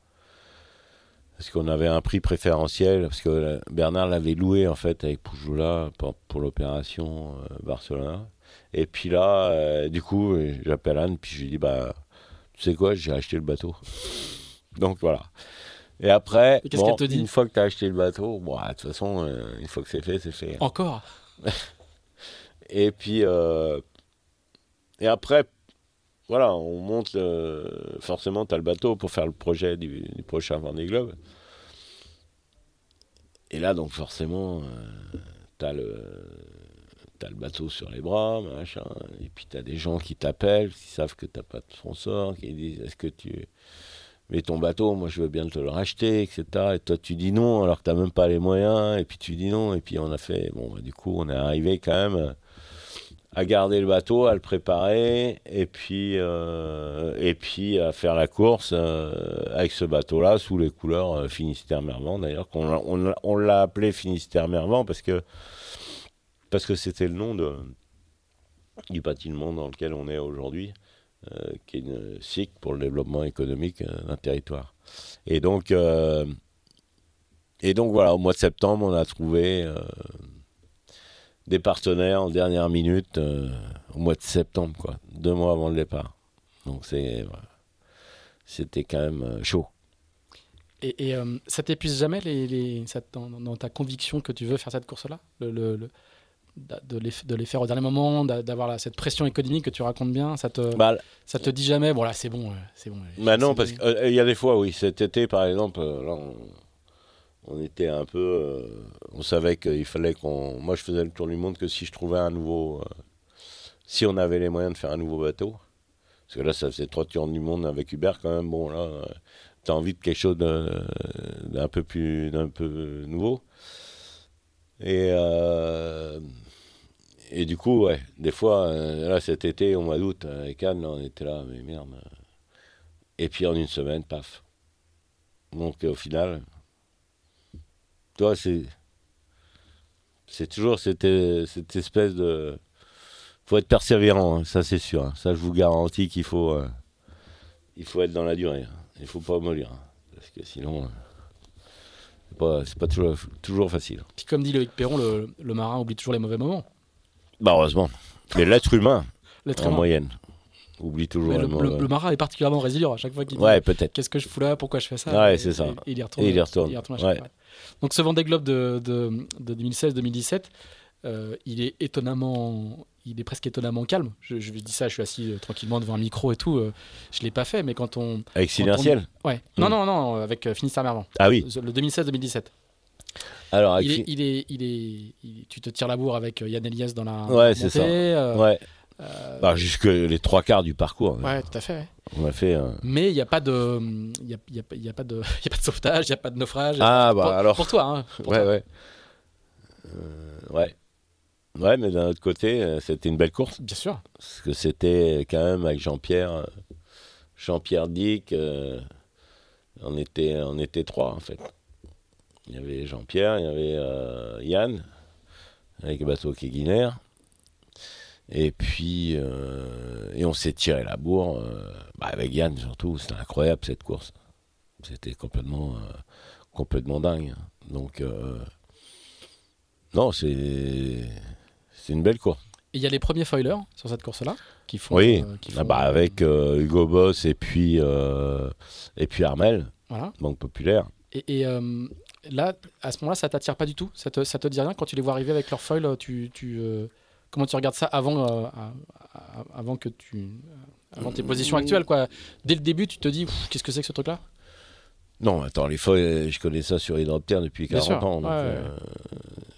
Parce qu'on avait un prix préférentiel, parce que euh, Bernard l'avait loué en fait avec Poujoula pour, l'opération euh, Barcelona. Et puis là, du coup, j'appelle Anne, puis je lui dis, bah, tu sais quoi, j'ai acheté le bateau. Donc voilà. Et après, Et bon, qu'elle te dit une fois que tu as acheté le bateau, bon, de toute façon, euh, une fois que c'est fait, c'est fait. Encore? Et puis, euh, et après, voilà, on monte, le- forcément, tu as le bateau pour faire le projet du, du prochain Vendée Globe. Et là, donc, forcément, tu as le. T'as le bateau sur les bras, machin, et puis t'as des gens qui t'appellent, qui savent que t'as pas de sponsor, qui disent est-ce que tu mets ton bateau, moi je veux bien te le racheter, etc. Et toi tu dis non alors que t'as même pas les moyens, et puis tu dis non, et puis on a fait, bon bah, du coup on est arrivé quand même à garder le bateau, à le préparer, et puis, euh, et puis à faire la course euh, avec ce bateau-là sous les couleurs euh, Finistère-Mervent d'ailleurs, qu'on on, on l'a appelé Finistère-Mervent parce que parce que c'était le nom de, du bâtiment dans lequel on est aujourd'hui, euh, qui est une SIC pour le développement économique euh, d'un territoire. Et donc, euh, et donc voilà, au mois de septembre, on a trouvé euh, des partenaires en dernière minute, euh, au mois de septembre, quoi, deux mois avant le départ. Donc c'est, c'était quand même euh, chaud. Et, euh, ça t'épuise jamais les, dans, ta conviction que tu veux faire cette course-là? De, les, de les faire au dernier moment, d'a- d'avoir cette pression économique que tu racontes bien, ça te, Bah, ça te dit jamais, bon là c'est bon, euh, c'est bon. euh, Bah non, parce qu'il y a des fois, oui. Cet été, par exemple, euh, là, on, on était un peu. euh, on savait qu'il fallait qu'on. Moi, je faisais le tour du monde que si je trouvais un nouveau. euh, si on avait les moyens de faire un nouveau bateau. Parce que là, ça faisait trois tours du monde avec Hubert, quand même. Bon, là, euh, t'as envie de quelque chose d'un peu plus. d'un peu nouveau. Et. euh, et du coup, ouais, des fois, euh, là, cet été, au mois d'août, avec Anne, là, on était là, mais merde. euh, et puis en une semaine, paf. Donc au final, toi, c'est. C'est toujours cette, euh, cette espèce de. faut être persévérant, hein, ça c'est sûr. hein. Ça, je vous garantis qu'il faut. euh, il faut être dans la durée. hein. Il faut pas mollir. hein, Parce que sinon. C'est pas, c'est pas toujours, toujours facile. Puis comme dit Loïc Perron, le, le marin oublie toujours les mauvais moments. Bah, heureusement. Mais l'être humain, L'être en humain. moyenne, oublie toujours le le, le- marin est particulièrement résilient à chaque fois qu'il dit Ouais, peut-être. qu'est-ce que je fous là, pourquoi je fais ça? Ouais, c'est ça. Et, et il y retourne. Et il y retourne. chaque Ouais. fois. Donc ce Vendée Globe de, de, de 2016-2017, euh, il est étonnamment, il est presque étonnamment calme. Je, je dis ça, je suis assis euh, tranquillement devant un micro et tout. euh, je l'ai pas fait, mais quand on, Avec quand on- ouais, Mm. non non non, avec euh, Finistère Mervent, Ah oui. le 2016-2017. Alors, avec Il est, Fi- il est, il est, il- tu te tires la bourre avec euh, Yann Elias dans la Ouais, c'est ça. euh, Ouais. euh, Bah, jusque les trois quarts du parcours. hein. ouais, tout à fait. ouais. On a fait. Mais il n'y a pas de, il y a, il y a pas- il y a pas de, il y a pas de sauvetage, il y a pas de naufrage. Ah, bah pour, alors. pour toi, hein, pour ouais, toi. ouais. Euh, ouais. Ouais, mais d'un autre côté, euh, c'était une belle course. Bien sûr. Parce que c'était quand même avec Jean-Pierre. euh, Jean-Pierre Dick. euh, on, était, on était trois, en fait. Il y avait Jean-Pierre, il y avait euh, Yann, avec le bateau Kéguiner. Et puis, euh, et on s'est tiré la bourre, bah, avec Yann surtout. C'était incroyable cette course. C'était complètement, complètement dingue. Donc, non, c'est c'est une belle course. Il y a les premiers foilers sur cette course-là qui font. Oui, euh, qui Ah bah, euh, avec euh, Hugo Boss et puis, euh, et puis Armel, Voilà. Banque Populaire. Et, et, là, à ce moment-là, ça t'attire pas du tout? Ça te, ça te dit rien? Quand tu les vois arriver avec leur foil tu, tu, Comment tu regardes ça avant, avant que tu. Avant tes positions actuelles, quoi? Dès le début, tu te dis, qu'est-ce que c'est que ce truc-là? Non, attends, les feuilles, je connais ça sur Hydroptère depuis Bien 40 sûr, ans, donc ouais, euh,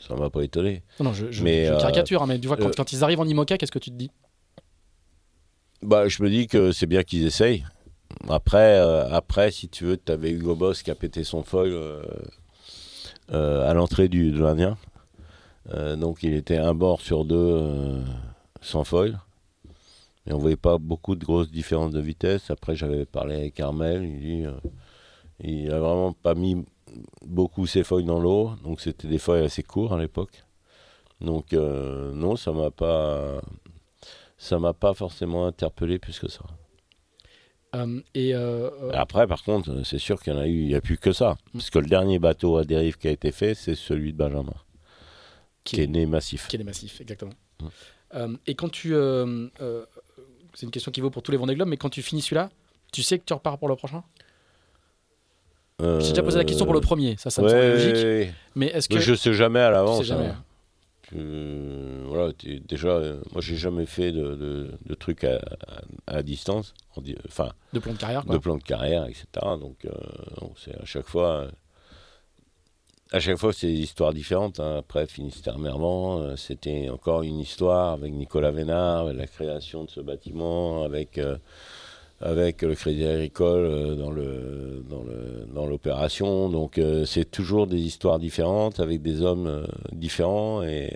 ça m'a pas étonné. Non, je, je- Mais, je euh, caricature, hein, mais tu vois, quand, euh, quand ils arrivent en IMOCA, qu'est-ce que tu te dis? Bah, je me dis que c'est bien qu'ils essayent. Après, euh, après, si tu veux, tu avais Hugo Boss qui a pété son foil euh, euh, à l'entrée du, de l'Indien. Euh, donc il était un bord sur deux euh, sans foil. Et on voyait pas beaucoup de grosses différences de vitesse. Après, j'avais parlé avec Armel. Il dit euh, il a vraiment pas mis beaucoup ses foils dans l'eau. Donc c'était des foils assez courts à l'époque. Donc euh, non, ça m'a pas ça m'a pas forcément interpellé plus que ça. Euh, Et euh, euh, Après, par contre, c'est sûr qu'il y en a eu, il n'y a plus que ça. Parce que le dernier bateau à dérive qui a été fait, c'est celui de Benjamin, qui, Qui est est- né massif. qui est les massifs, exactement. Mm. Euh, et quand tu. euh, c'est une question qui vaut pour tous les Vendée Globe, mais quand tu finis celui-là, tu sais que tu repars pour le prochain? J'ai déjà posé la question pour le premier, ça, ça me Euh, ouais, semble logique. ouais. Mais est-ce que. Je sais jamais à tu l'avance. sais jamais. hein. Je- voilà, t'es- déjà, euh, moi, j'ai jamais fait de, de- de trucs à, à- à distance, dit- enfin, De plan de carrière, quoi. de plan de carrière, etc. Donc, euh, c'est à chaque fois. euh, à chaque fois, c'est des histoires différentes. hein. Après, Finistère-Mervan, euh, c'était encore une histoire avec Nicolas Vénard, avec la création de ce bâtiment, avec, euh, avec le Crédit Agricole euh, dans, le, dans, le, dans l'opération. Donc, euh, c'est toujours des histoires différentes avec des hommes euh, différents. Et,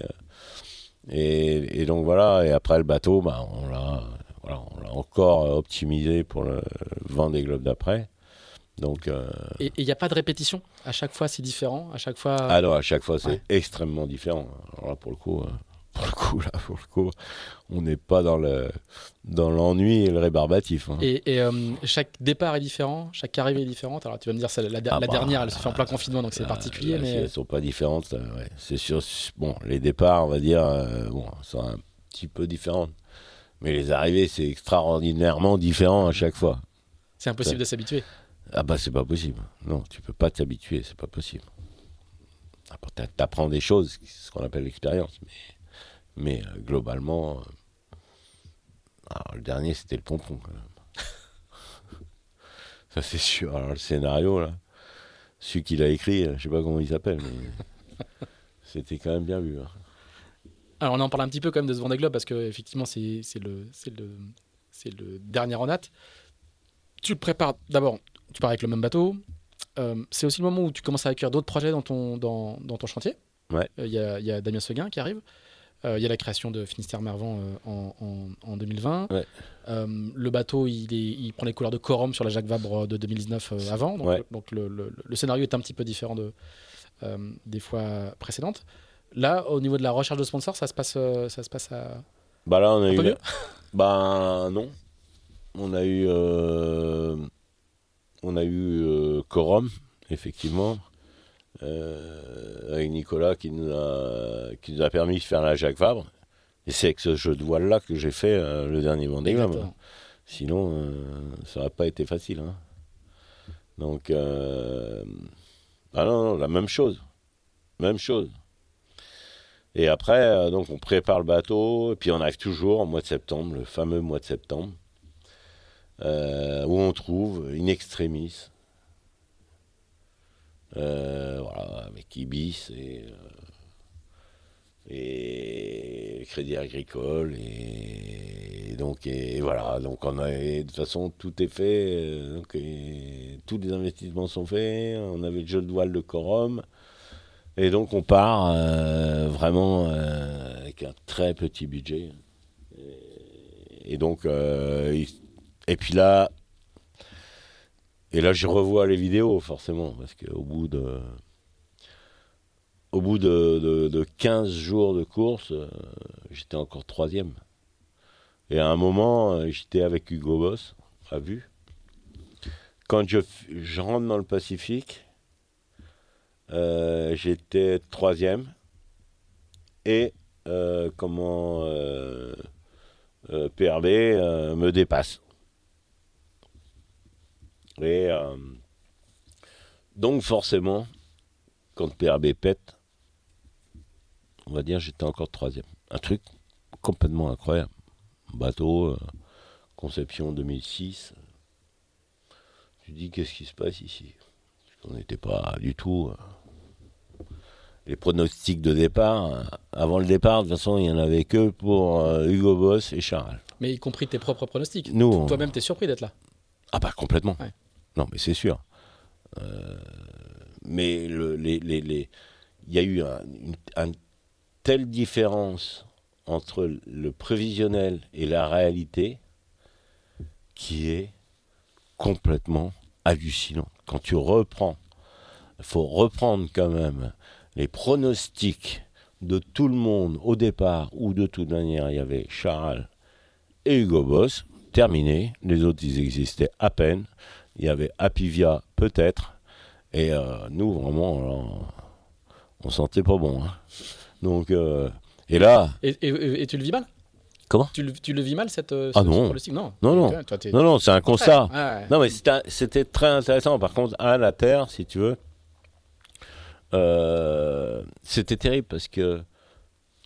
et, et donc, voilà. Et après, le bateau, bah, on l'a. Voilà, on l'a encore optimisé pour le vent des globes d'après. Donc, euh, Et il n'y a pas de répétition? À chaque fois, c'est différent? À chaque fois. alors à chaque fois, c'est Ouais. extrêmement différent. Alors là, pour le coup, euh, pour le coup, là, pour le coup, on n'est pas dans le dans l'ennui et le rébarbatif. hein. Et, et, euh, chaque départ est différent, chaque arrivée est différente. Alors tu vas me dire, c'est la, la Ah bah, dernière, elle se fait en plein confinement, donc c'est Là, particulier. là, si mais elles sont pas différentes, ouais. c'est sûr. Bon, les départs, on va dire, euh, bon, sont un petit peu différentes. Mais les arrivées, c'est extraordinairement différent à chaque fois. c'est impossible de s'habituer. Ah bah c'est pas possible. Non, tu peux pas t'habituer, c'est pas possible. T'apprends des choses, c'est ce qu'on appelle l'expérience, mais, mais euh, globalement, euh, alors, le dernier c'était le pompon quand même. Ça c'est sûr. Alors le scénario là, celui qui l'a écrit, euh, je sais pas comment il s'appelle, mais c'était quand même bien vu. hein. Alors on en parle un petit peu quand même de ce Vendée Globe parce que effectivement c'est le le le dernier en date. Tu le prépares d'abord, tu pars avec le même bateau. Euh, c'est aussi le moment où tu commences à accueillir d'autres projets dans ton dans, dans ton chantier. Ouais. Euh, Il y, a, il y a Damien Seguin qui arrive. Euh, Il y a la création de Finistère Mervan euh, en, en, en 2020. Ouais. Euh, le bateau, il, est, il prend les couleurs de Corum sur la Jacques Vabre de 2019 euh, avant. Donc, Ouais. donc le, le- le scénario est un petit peu différent de, des fois précédentes. Là, au niveau de la recherche de sponsors, ça se passe, ça se passe à. Bah là on a Un eu. peu la- mieux Bah non. On a eu. euh, On a eu euh, Corum, effectivement. Euh, avec Nicolas qui nous, a, qui nous a permis de faire la Jacques Vabre. Et c'est avec ce jeu de voile-là que j'ai fait euh, le dernier Vendée Globe. Sinon, euh, ça n'aurait pas été facile. hein. Donc, euh, ah non, non, la même chose. Même chose. Et après, donc on prépare le bateau, et puis on arrive toujours au mois de septembre, le fameux mois de septembre, où on trouve in extremis, euh, voilà, avec Ibis et, euh, Crédit Agricole, et, donc et voilà, donc on a, de toute façon tout est fait, euh, donc, tous les investissements sont faits, on avait le jeu de voile de Corum. Et donc on part euh, vraiment euh, avec un très petit budget. Et, donc, euh, et puis là, et là je revois les vidéos forcément, parce qu'au bout de, au bout de, de- de 15 jours de course, euh, j'étais encore troisième. Et à un moment, euh, j'étais avec Hugo Boss, à vue. Quand je, rentre dans le Pacifique, euh, j'étais troisième et comment PRB me dépasse. Et euh, donc forcément, quand PRB pète, on va dire j'étais encore troisième. Un truc complètement incroyable. Bateau, euh, conception 2006. Tu dis qu'est-ce qui se passe ici? On n'était pas du tout. euh, les pronostics de départ, avant le départ, de toute façon, il n'y en avait que pour Hugo Boss et Charles. Mais y compris tes propres pronostics. Nous, on- Toi-même, t'es surpris d'être là. Ah bah complètement. Ouais. Non, mais c'est sûr. Euh, mais il y a eu un- une un telle différence entre le prévisionnel et la réalité qui est complètement hallucinant. Quand tu reprends, il faut reprendre quand même les pronostics de tout le monde au départ, où de toute manière il y avait Charles et Hugo Boss, terminé. Les autres, ils existaient à peine. Il y avait Apivia, peut-être. Et euh, nous, vraiment, alors, on sentait pas bon. hein. Donc, euh, et là, Et, et- et tu le vis mal? Comment? Tu le, tu le vis mal, cette, euh, Ah non. ce pronostic Non. Non, non. Toi, non, non, c'est un constat. Ouais. Non, mais c'était très intéressant. Par contre, à la Terre, si tu veux, euh, c'était terrible parce que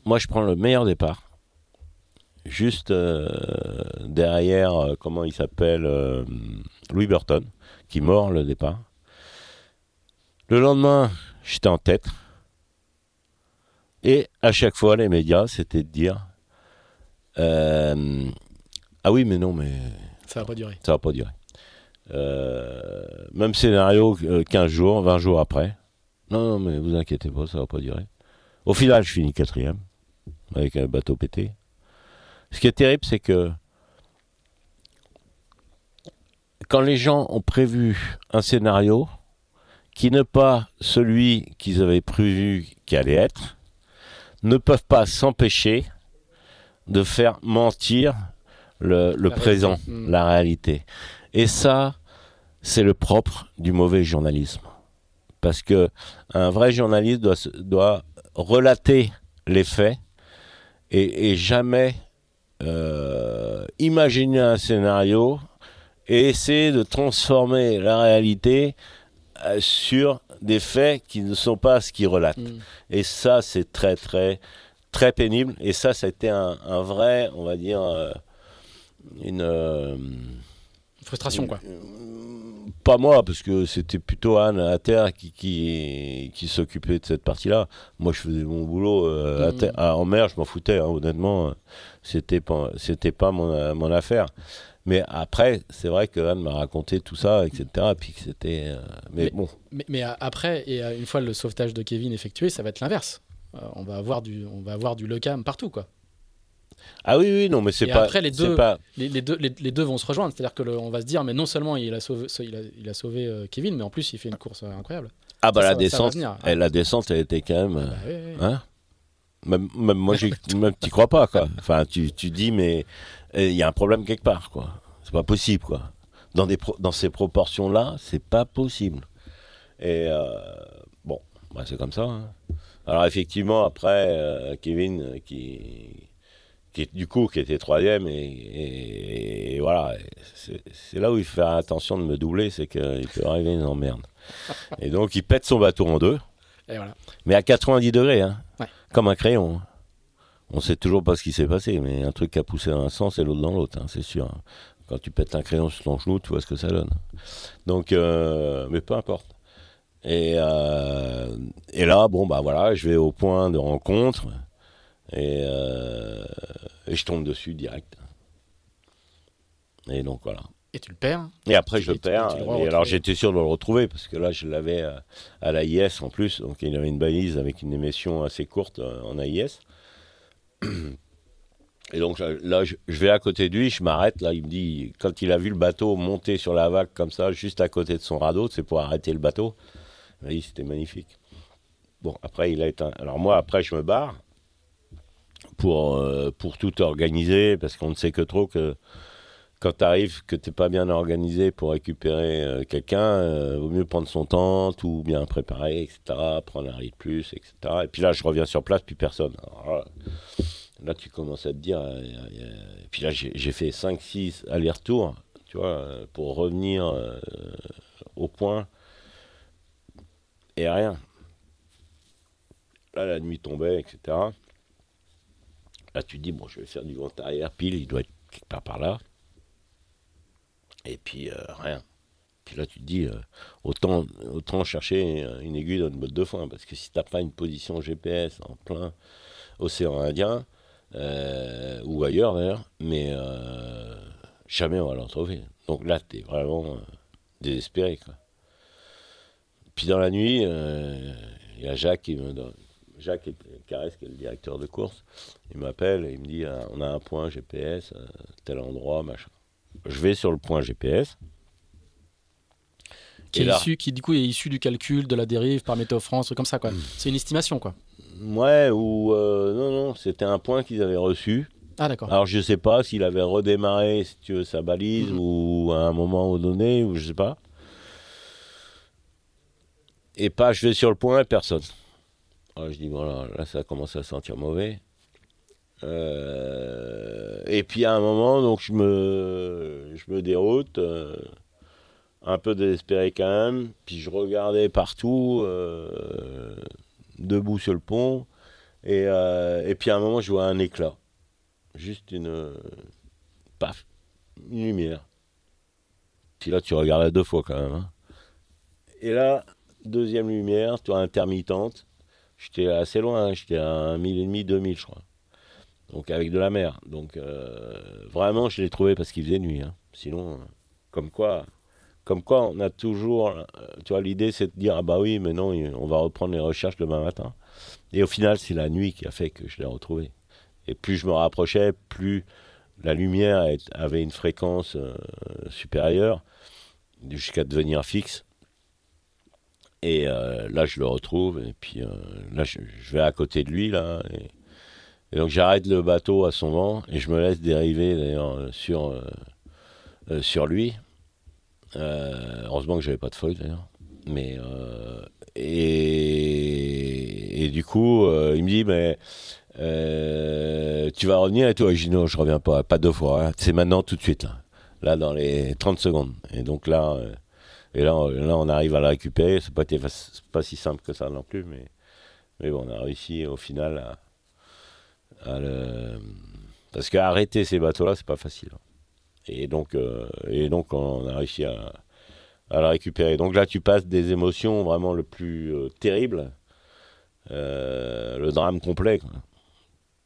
moi, je prends le meilleur départ. Juste euh, derrière, euh, comment il s'appelle euh, Louis Burton, qui mord le départ. Le lendemain, j'étais en tête. Et à chaque fois, les médias, c'était de dire euh, Ah oui, mais non, mais Ça va pas durer. ça va pas durer. Euh, même scénario euh, 15 jours, 20 jours après. Non, non, mais vous inquiétez pas, ça va pas durer. Au final, je finis quatrième, avec un bateau pété. Ce qui est terrible, c'est que quand les gens ont prévu un scénario qui n'est pas celui qu'ils avaient prévu qui allait être, ne peuvent pas s'empêcher de faire mentir le, le La présent, réalité. Mm. la réalité. Et ça, c'est le propre du mauvais journalisme. Parce que un vrai journaliste doit, relater les faits et, et jamais euh, imaginer un scénario et essayer de transformer la réalité euh, sur des faits qui ne sont pas ce qu'il relate. Mm. Et ça, c'est très, très, très pénible. Et ça, ça a été un, un vrai, on va dire, euh, une. euh, Frustration, quoi. pas moi, parce que c'était plutôt Anne à terre qui, qui, qui s'occupait de cette partie-là. Moi, je faisais mon boulot à Mm. terre- à- en mer, je m'en foutais, hein, honnêtement. C'était pas, c'était pas mon, euh, mon affaire. Mais après, c'est vrai que Anne m'a raconté tout ça, etc. Et puis que c'était. euh, mais, bon. Mais, mais euh, après, et une fois le sauvetage de Kevin effectué, ça va être l'inverse. On va avoir du, on va avoir du LECAM partout, quoi. Ah oui, oui, non, mais c'est pas. après, les deux- pas- Les, les deux, les, les deux vont se rejoindre, c'est-à-dire que le- on va se dire, mais non seulement il a sauvé, il a, il a sauvé euh, Kevin, mais en plus il fait une course euh, incroyable. Ah bah Ça, la ça descente, venir. eh, la descente, elle était quand même. euh, Bah, oui, oui. Hein? Même, même moi, même t'y crois pas, quoi. Enfin, tu, tu dis, mais il y a un problème quelque part, quoi. C'est pas possible, quoi. Dans, des pro- dans ces proportions-là, c'est pas possible. Et euh, bon, bah, c'est comme ça. hein. Alors, effectivement, après, euh, Kevin, euh, qui, qui du coup, qui était troisième, et, et- et voilà, c'est là où il fait attention de me doubler, c'est qu'il peut arriver une emmerde. Et donc, il pète son bateau en deux. Et voilà. Mais à 90 degrés, hein. Comme un crayon. hein. On sait toujours pas ce qui s'est passé, mais un truc qui a poussé dans un sens et l'autre dans l'autre, hein, c'est sûr. hein. Quand tu pètes un crayon sur ton genou, tu vois ce que ça donne. Donc, euh, mais peu importe. Et, euh, et là, bon, bah voilà, je vais au point de rencontre et, euh, et je tombe dessus direct. Et donc voilà. Et tu le perds. Et après, je Et le tu- perds. tu Et alors, j'étais sûr de le retrouver parce que là, je l'avais euh, à l'AIS en plus. Donc, il avait une balise avec une émission assez courte euh, en AIS. Et donc, là, je, je vais à côté de lui, je m'arrête. Là, il me dit, quand il a vu le bateau monter sur la vague comme ça, juste à côté de son radeau, c'est pour arrêter le bateau. Il m'a dit, c'était magnifique. Bon, après, il a éteint. Alors, moi, après, je me barre pour, euh, pour tout organiser parce qu'on ne sait que trop que quand tu arrives, que tu n'es pas bien organisé pour récupérer euh, quelqu'un, euh, vaut mieux prendre son temps, tout bien préparé, etc. Prendre un de plus, etc. Et puis là, je reviens sur place, plus personne. Là, tu commences à te dire. euh, et puis là, j'ai fait 5-6 allers-retours, tu vois, euh, pour revenir au point. Et rien. Là, la nuit tombait, etc. Là, tu te dis, bon, je vais faire du vent arrière, pile, il doit être quelque part par là. Et puis, euh, rien. Puis là, tu te dis, euh, autant, autant chercher euh, une aiguille dans une botte de foin, parce que si tu n'as pas une position GPS en plein océan Indien, ou ailleurs d'ailleurs, mais jamais on va l'en trouver. Donc là, tu es vraiment désespéré. Quoi. Puis dans la nuit, il y a Jacques qui me donne. Jacques Carès, qui est le directeur de course, il m'appelle et il me dit on a un point GPS, tel endroit, machin. Je vais sur le point GPS. Qui est là- issu, qui du coup est issu du calcul de la dérive par Météo France, comme ça quoi. C'est une estimation quoi. Ouais, ou euh, non, non, c'était un point qu'ils avaient reçu. Ah d'accord. Alors je sais pas s'il avait redémarré, si tu veux, sa balise Mhm. ou à un moment donné, ou je sais pas. Et pas, je vais sur le point, personne. Alors, je dis voilà, là ça commence à sentir mauvais. Euh, et puis à un moment, donc je me, je me déroute, euh, un peu désespéré quand même. Puis je regardais partout, euh, debout sur le pont. Et, et puis à un moment, je vois un éclat. Juste une. paf, une lumière. Puis là, tu regardes deux fois quand même. hein. Et là, deuxième lumière, tu vois, intermittente. J'étais assez loin, hein, j'étais à un mille et demi, deux mille, je crois. Donc avec de la mer. Donc euh, vraiment, je l'ai trouvé parce qu'il faisait nuit. hein. Sinon, comme quoi, comme quoi, on a toujours, euh, tu vois, l'idée c'est de dire ah bah oui, mais non, on va reprendre les recherches demain matin. Et au final, c'est la nuit qui a fait que je l'ai retrouvé. Et plus je me rapprochais, plus la lumière avait une fréquence euh, supérieure jusqu'à devenir fixe. Et là, je le retrouve. Et puis là, je, vais à côté de lui. Là, et donc, j'arrête le bateau à son vent et je me laisse dériver d'ailleurs euh, sur, euh, euh, sur lui. Heureusement que j'avais pas de feuille d'ailleurs. Mais et, et du coup, il me dit mais tu vas revenir et toi, je dis je reviens pas, pas deux fois. hein. C'est maintenant tout de suite là, là dans les 30 secondes. Et donc là, et là, là, on arrive à la récupérer. C'est pas pas si simple que ça non plus, mais mais bon, on a réussi au final à, le parce qu'arrêter ces bateaux-là, c'est pas facile. Et donc, euh, et donc, on a réussi à, la récupérer. Donc là, tu passes des émotions vraiment le plus euh, terribles, euh, le drame complet.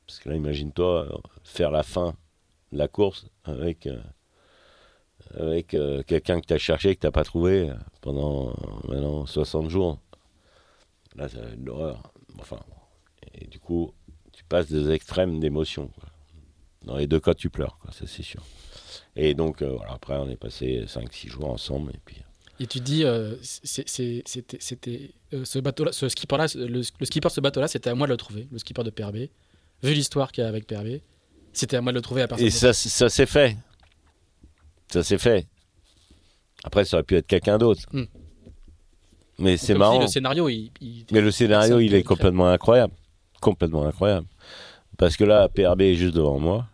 Parce que là, imagine-toi euh, faire la fin de la course avec, avec quelqu'un que tu as cherché, que tu n'as pas trouvé pendant maintenant 60 jours. Là, ça va être l'horreur. Enfin, et du coup, tu passes des extrêmes d'émotions. Dans les deux cas, tu pleures, quoi, ça c'est sûr. Et donc, euh, voilà, après, on est passé 5-6 jours ensemble. Et puis, Et tu dis, euh, c'était, euh, ce bateau-là, ce skipper-là, le, le skipper de ce bateau-là, c'était à moi de le trouver, le skipper de PRB. Vu l'histoire qu'il y a avec PRB, c'était à moi de le trouver à personne. Et ça, ça s'est fait. Ça s'est fait. Après, ça aurait pu être quelqu'un d'autre. Hmm. Mais c'est marrant. si le scénario, il, il- Mais le scénario, il est complètement incroyable. Complètement incroyable. Parce que là, PRB est juste devant moi.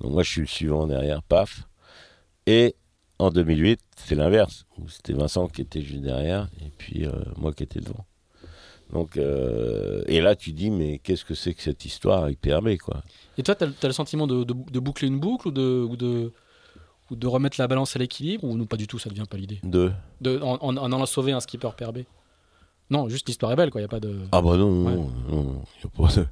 Donc moi, je suis le suivant derrière, paf. Et en 2008, c'est l'inverse. C'était Vincent qui était juste derrière et puis euh, moi qui étais devant. Donc, euh, et là, tu dis, mais qu'est-ce que c'est que cette histoire avec PRB, quoi? Et toi, tu as, le sentiment de, de- de boucler une boucle ou de, ou, de, ou de remettre la balance à l'équilibre ou non, pas du tout, ça ne devient pas l'idée? Deux. de, en, en, en allant sauver un skipper PRB Non, juste l'histoire est belle, quoi. Il y a pas de. Ah bah non, non, Ouais. non, non, non, y a pas de-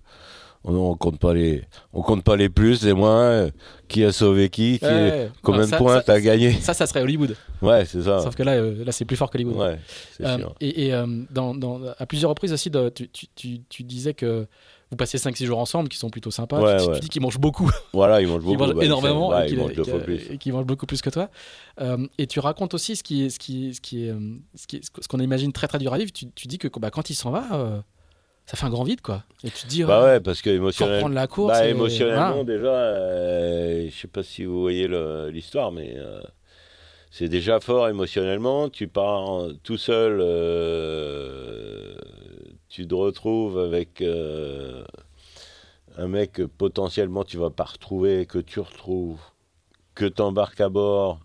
non, on compte pas les, on compte pas les plus, les moins, euh, qui a sauvé qui, qui Ouais, combien de points t'as gagné. Ça, ça serait Hollywood. Ouais, c'est ça. Sauf que là, euh, là c'est plus fort qu'Hollywood. Ouais, c'est Euh, sûr. et et, euh, dans, dans- à plusieurs reprises aussi, de- tu, tu- tu- tu disais que vous passez 5-6 jours ensemble, qui sont plutôt sympas. Ouais, tu, tu ouais. dis qu'ils mangent beaucoup, Voilà, ils mangent beaucoup. mangent bah, ils énormément, font- ouais, et qu'ils mangent mangent beaucoup plus que toi. Euh, et tu racontes aussi ce qui ce qui, ce qui euh, ce qui ce qu'on imagine très très dur à vivre. Tu, tu dis que bah, quand il s'en va, euh, ça fait un grand vide, quoi. Et tu te dis, Bah ouais, parce que émotionnellement. la course. Bah, et- émotionnellement, déjà, euh, je sais pas si vous voyez l'histoire, mais c'est déjà fort émotionnellement. Tu pars en- tout seul, tu te retrouves avec euh, un mec que potentiellement tu vas pas retrouver, que tu retrouves, que tu embarques à bord.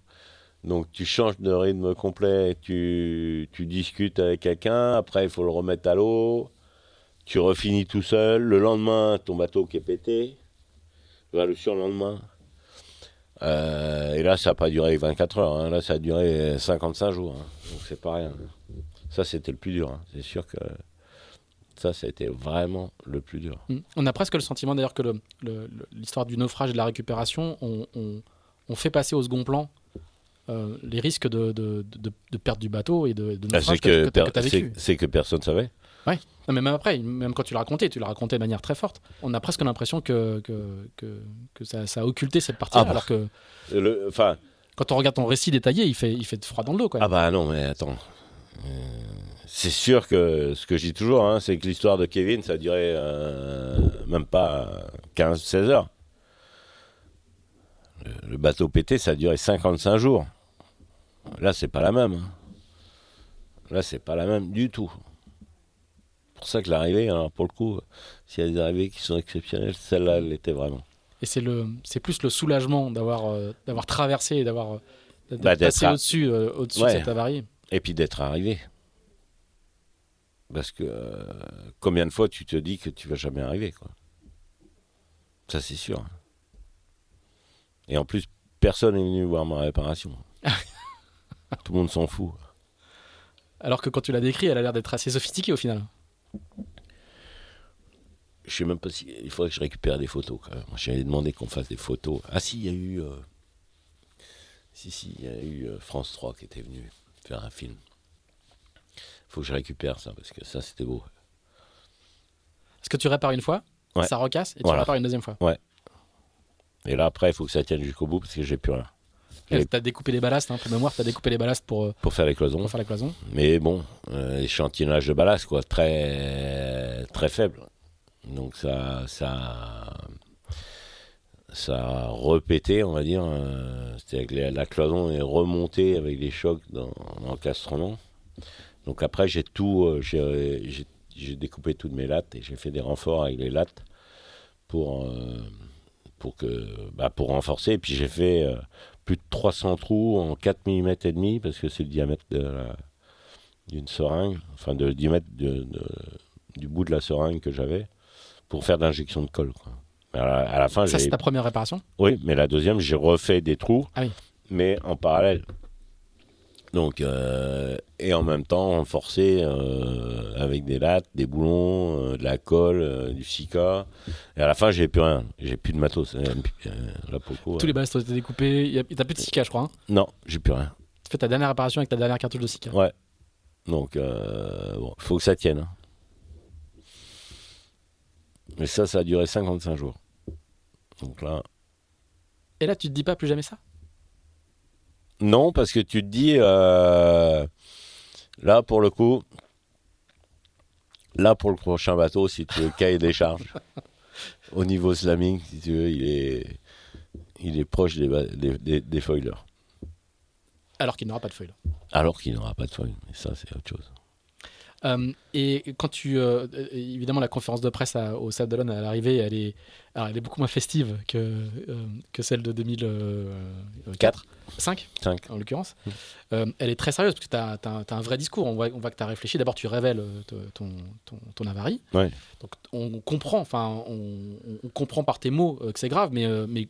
Donc tu changes de rythme complet, tu, tu discutes avec quelqu'un, après il faut le remettre à l'eau tu refinis tout seul. Le lendemain, ton bateau qui est pété. Enfin, le surlendemain. Euh, et là, ça n'a pas duré 24 heures. hein. Là, ça a duré 55 jours. hein. Donc, c'est pas rien. Ça, c'était le plus dur. hein. C'est sûr que ça, ça a été vraiment le plus dur. Mm. On a presque le sentiment d'ailleurs que l'histoire du naufrage et de la récupération, on, on- on fait passer au second plan euh, les risques de, de, de- de perte du bateau et de, Ah, naufrage c'est que, que, as vécu. c'est- que personne ne savait. Non, mais même après, même quand tu l'as raconté, tu l'as raconté de manière très forte. On a presque l'impression que, ça, ça a occulté cette partie Ah bah. alors que Enfin, quand on regarde ton récit détaillé, il fait, il fait froid dans le dos. Ah bah non, mais attends. C'est sûr que ce que je dis toujours, hein, c'est que l'histoire de Kevin, ça a duré euh, même pas 15-16 heures. Le, le bateau pété, ça a duré 55 jours. Là, c'est pas la même. hein. Là, c'est pas la même du tout. pour ça que l'arrivée, alors pour le coup, s'il y a des arrivées qui sont exceptionnelles, celle-là, elle l'était vraiment. Et c'est le, c'est plus le soulagement d'avoir, euh, d'avoir traversé et d'avoir, euh, Bah, passé au-dessus, euh, au-dessus Ouais. de cette avarie. Et puis d'être arrivé. Parce que euh, combien de fois tu te dis que tu vas jamais arriver, quoi. Ça, c'est sûr. Et en plus, personne n'est venu voir ma réparation. Tout le monde s'en fout. Alors que quand tu l'as décrit, elle a l'air d'être assez sophistiquée au final. Je sais même pas si. Il faudrait que je récupère des photos, quand même. J'avais demandé qu'on fasse des photos. Ah, si, il y a eu. euh, Si, si, il y a eu euh, France 3 qui était venu faire un film. faut que je récupère ça, parce que ça, c'était beau. Est-ce que tu répares une fois, Ouais. ça recasse, et tu Voilà. répares une deuxième fois Et là, après, il faut que ça tienne jusqu'au bout, parce que j'ai plus rien. Tu Et- as découpé les ballasts, hein, pour mémoire, tu as découpé les ballasts pour, euh, Pour faire les cloisons. pour faire la cloison. Mais bon, euh, échantillonnage de ballast, quoi, très, très faible. Donc ça, ça, ça a repété, on va dire. euh, C'est-à-dire que la, cloison est remontée avec des chocs dans, l'encastrement. Donc après, j'ai tout, euh, j'ai, découpé toutes mes lattes et j'ai fait des renforts avec les lattes pour, euh, pour que, bah, pour renforcer. Et puis j'ai fait plus de 300 trous en 4 mm et demi parce que c'est le diamètre d'une seringue, enfin de, le diamètre de- de- du bout de la seringue que j'avais pour faire d'injection de colle. À, la, fin, Ça, c'est ta première réparation oui, mais la deuxième, j'ai refait des trous, Ah oui. mais en parallèle. Donc, euh, et en même temps, renforcé euh, avec des lattes, des boulons, euh, de la colle, du sika. Et à la fin, j'ai plus rien. J'ai plus de matos. Tous les ballasts ont été découpés. T'as plus de Sika, je crois. Hein. Non, j'ai plus rien. Tu fais ta dernière réparation avec ta dernière cartouche de Sika. Ouais. Donc, bon, faut que ça tienne. hein. Mais ça, ça a duré 55 jours. Donc là, Et là, tu te dis pas plus jamais ça? Non, parce que tu te dis, euh, là pour le coup, là pour le prochain bateau, si tu veux, cahier des charges, au niveau slamming, si tu veux, il est, il est proche des, des, des, des foilers. Alors qu'il n'aura pas de là. Alors qu'il n'aura pas de foil. Et ça, c'est autre chose. Euh, et quand tu. euh, euh, évidemment, la conférence de presse à- au Stade d'Olonne à l'arrivée, elle est, alors, elle est beaucoup moins festive que, euh, que celle de 2004. 5 Cinq. en l'occurrence. Mm. Euh, elle est très sérieuse parce que tu as, un vrai discours. On voit, on voit que tu as réfléchi. D'abord, tu révèles ton, ton, ton avarie. Ouais. Donc, on comprend, enfin, on, on comprend par tes mots que c'est grave, mais, mais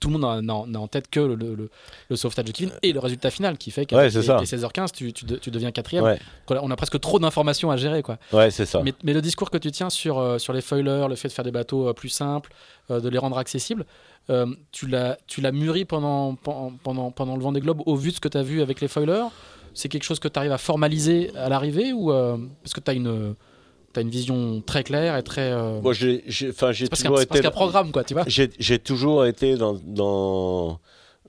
tout le monde n'a- en tête que le, le- le sauvetage de Kevin et le résultat final qui fait qu'à Ouais, c'est ça. 16h15, tu, tu, de- tu deviens quatrième. Ouais, On a presque trop d'informations à gérer. Quoi. ouais c'est ça. Mais, mais le discours que tu tiens sur, euh, sur les foilers, le fait de faire des bateaux euh, plus simples, euh, de les rendre accessibles, euh, tu l'as mûri pendant, pen- pendant, pendant le Vendée Globe au vu de ce que tu as vu avec les foilers? C'est quelque chose que tu arrives à formaliser à l'arrivée ou euh, Parce que tu as une, t'as une vision très claire et très. euh, Moi, j'ai, enfin, toujours été. un programme, quoi, tu vois J'ai, toujours été dans, dans,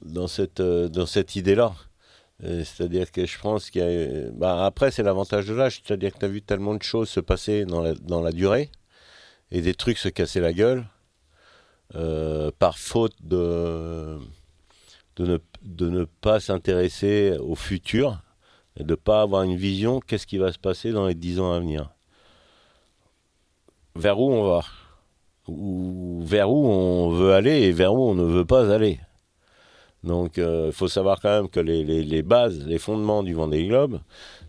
dans cette, euh, dans cette idée-là. Euh, C'est-à-dire que je pense qu'il y a. Bah, après, c'est l'avantage de l'âge. C'est-à-dire que tu as vu tellement de choses se passer dans la, dans la durée et des trucs se casser la gueule euh, par faute de, de, ne, de ne pas s'intéresser au futur et de ne pas avoir une vision qu'est-ce qui va se passer dans les 10 ans à venir. Vers où on va ou vers où on veut aller et vers où on ne veut pas aller. Donc il euh, faut savoir quand même que les, bases, les fondements du Vendée Globe,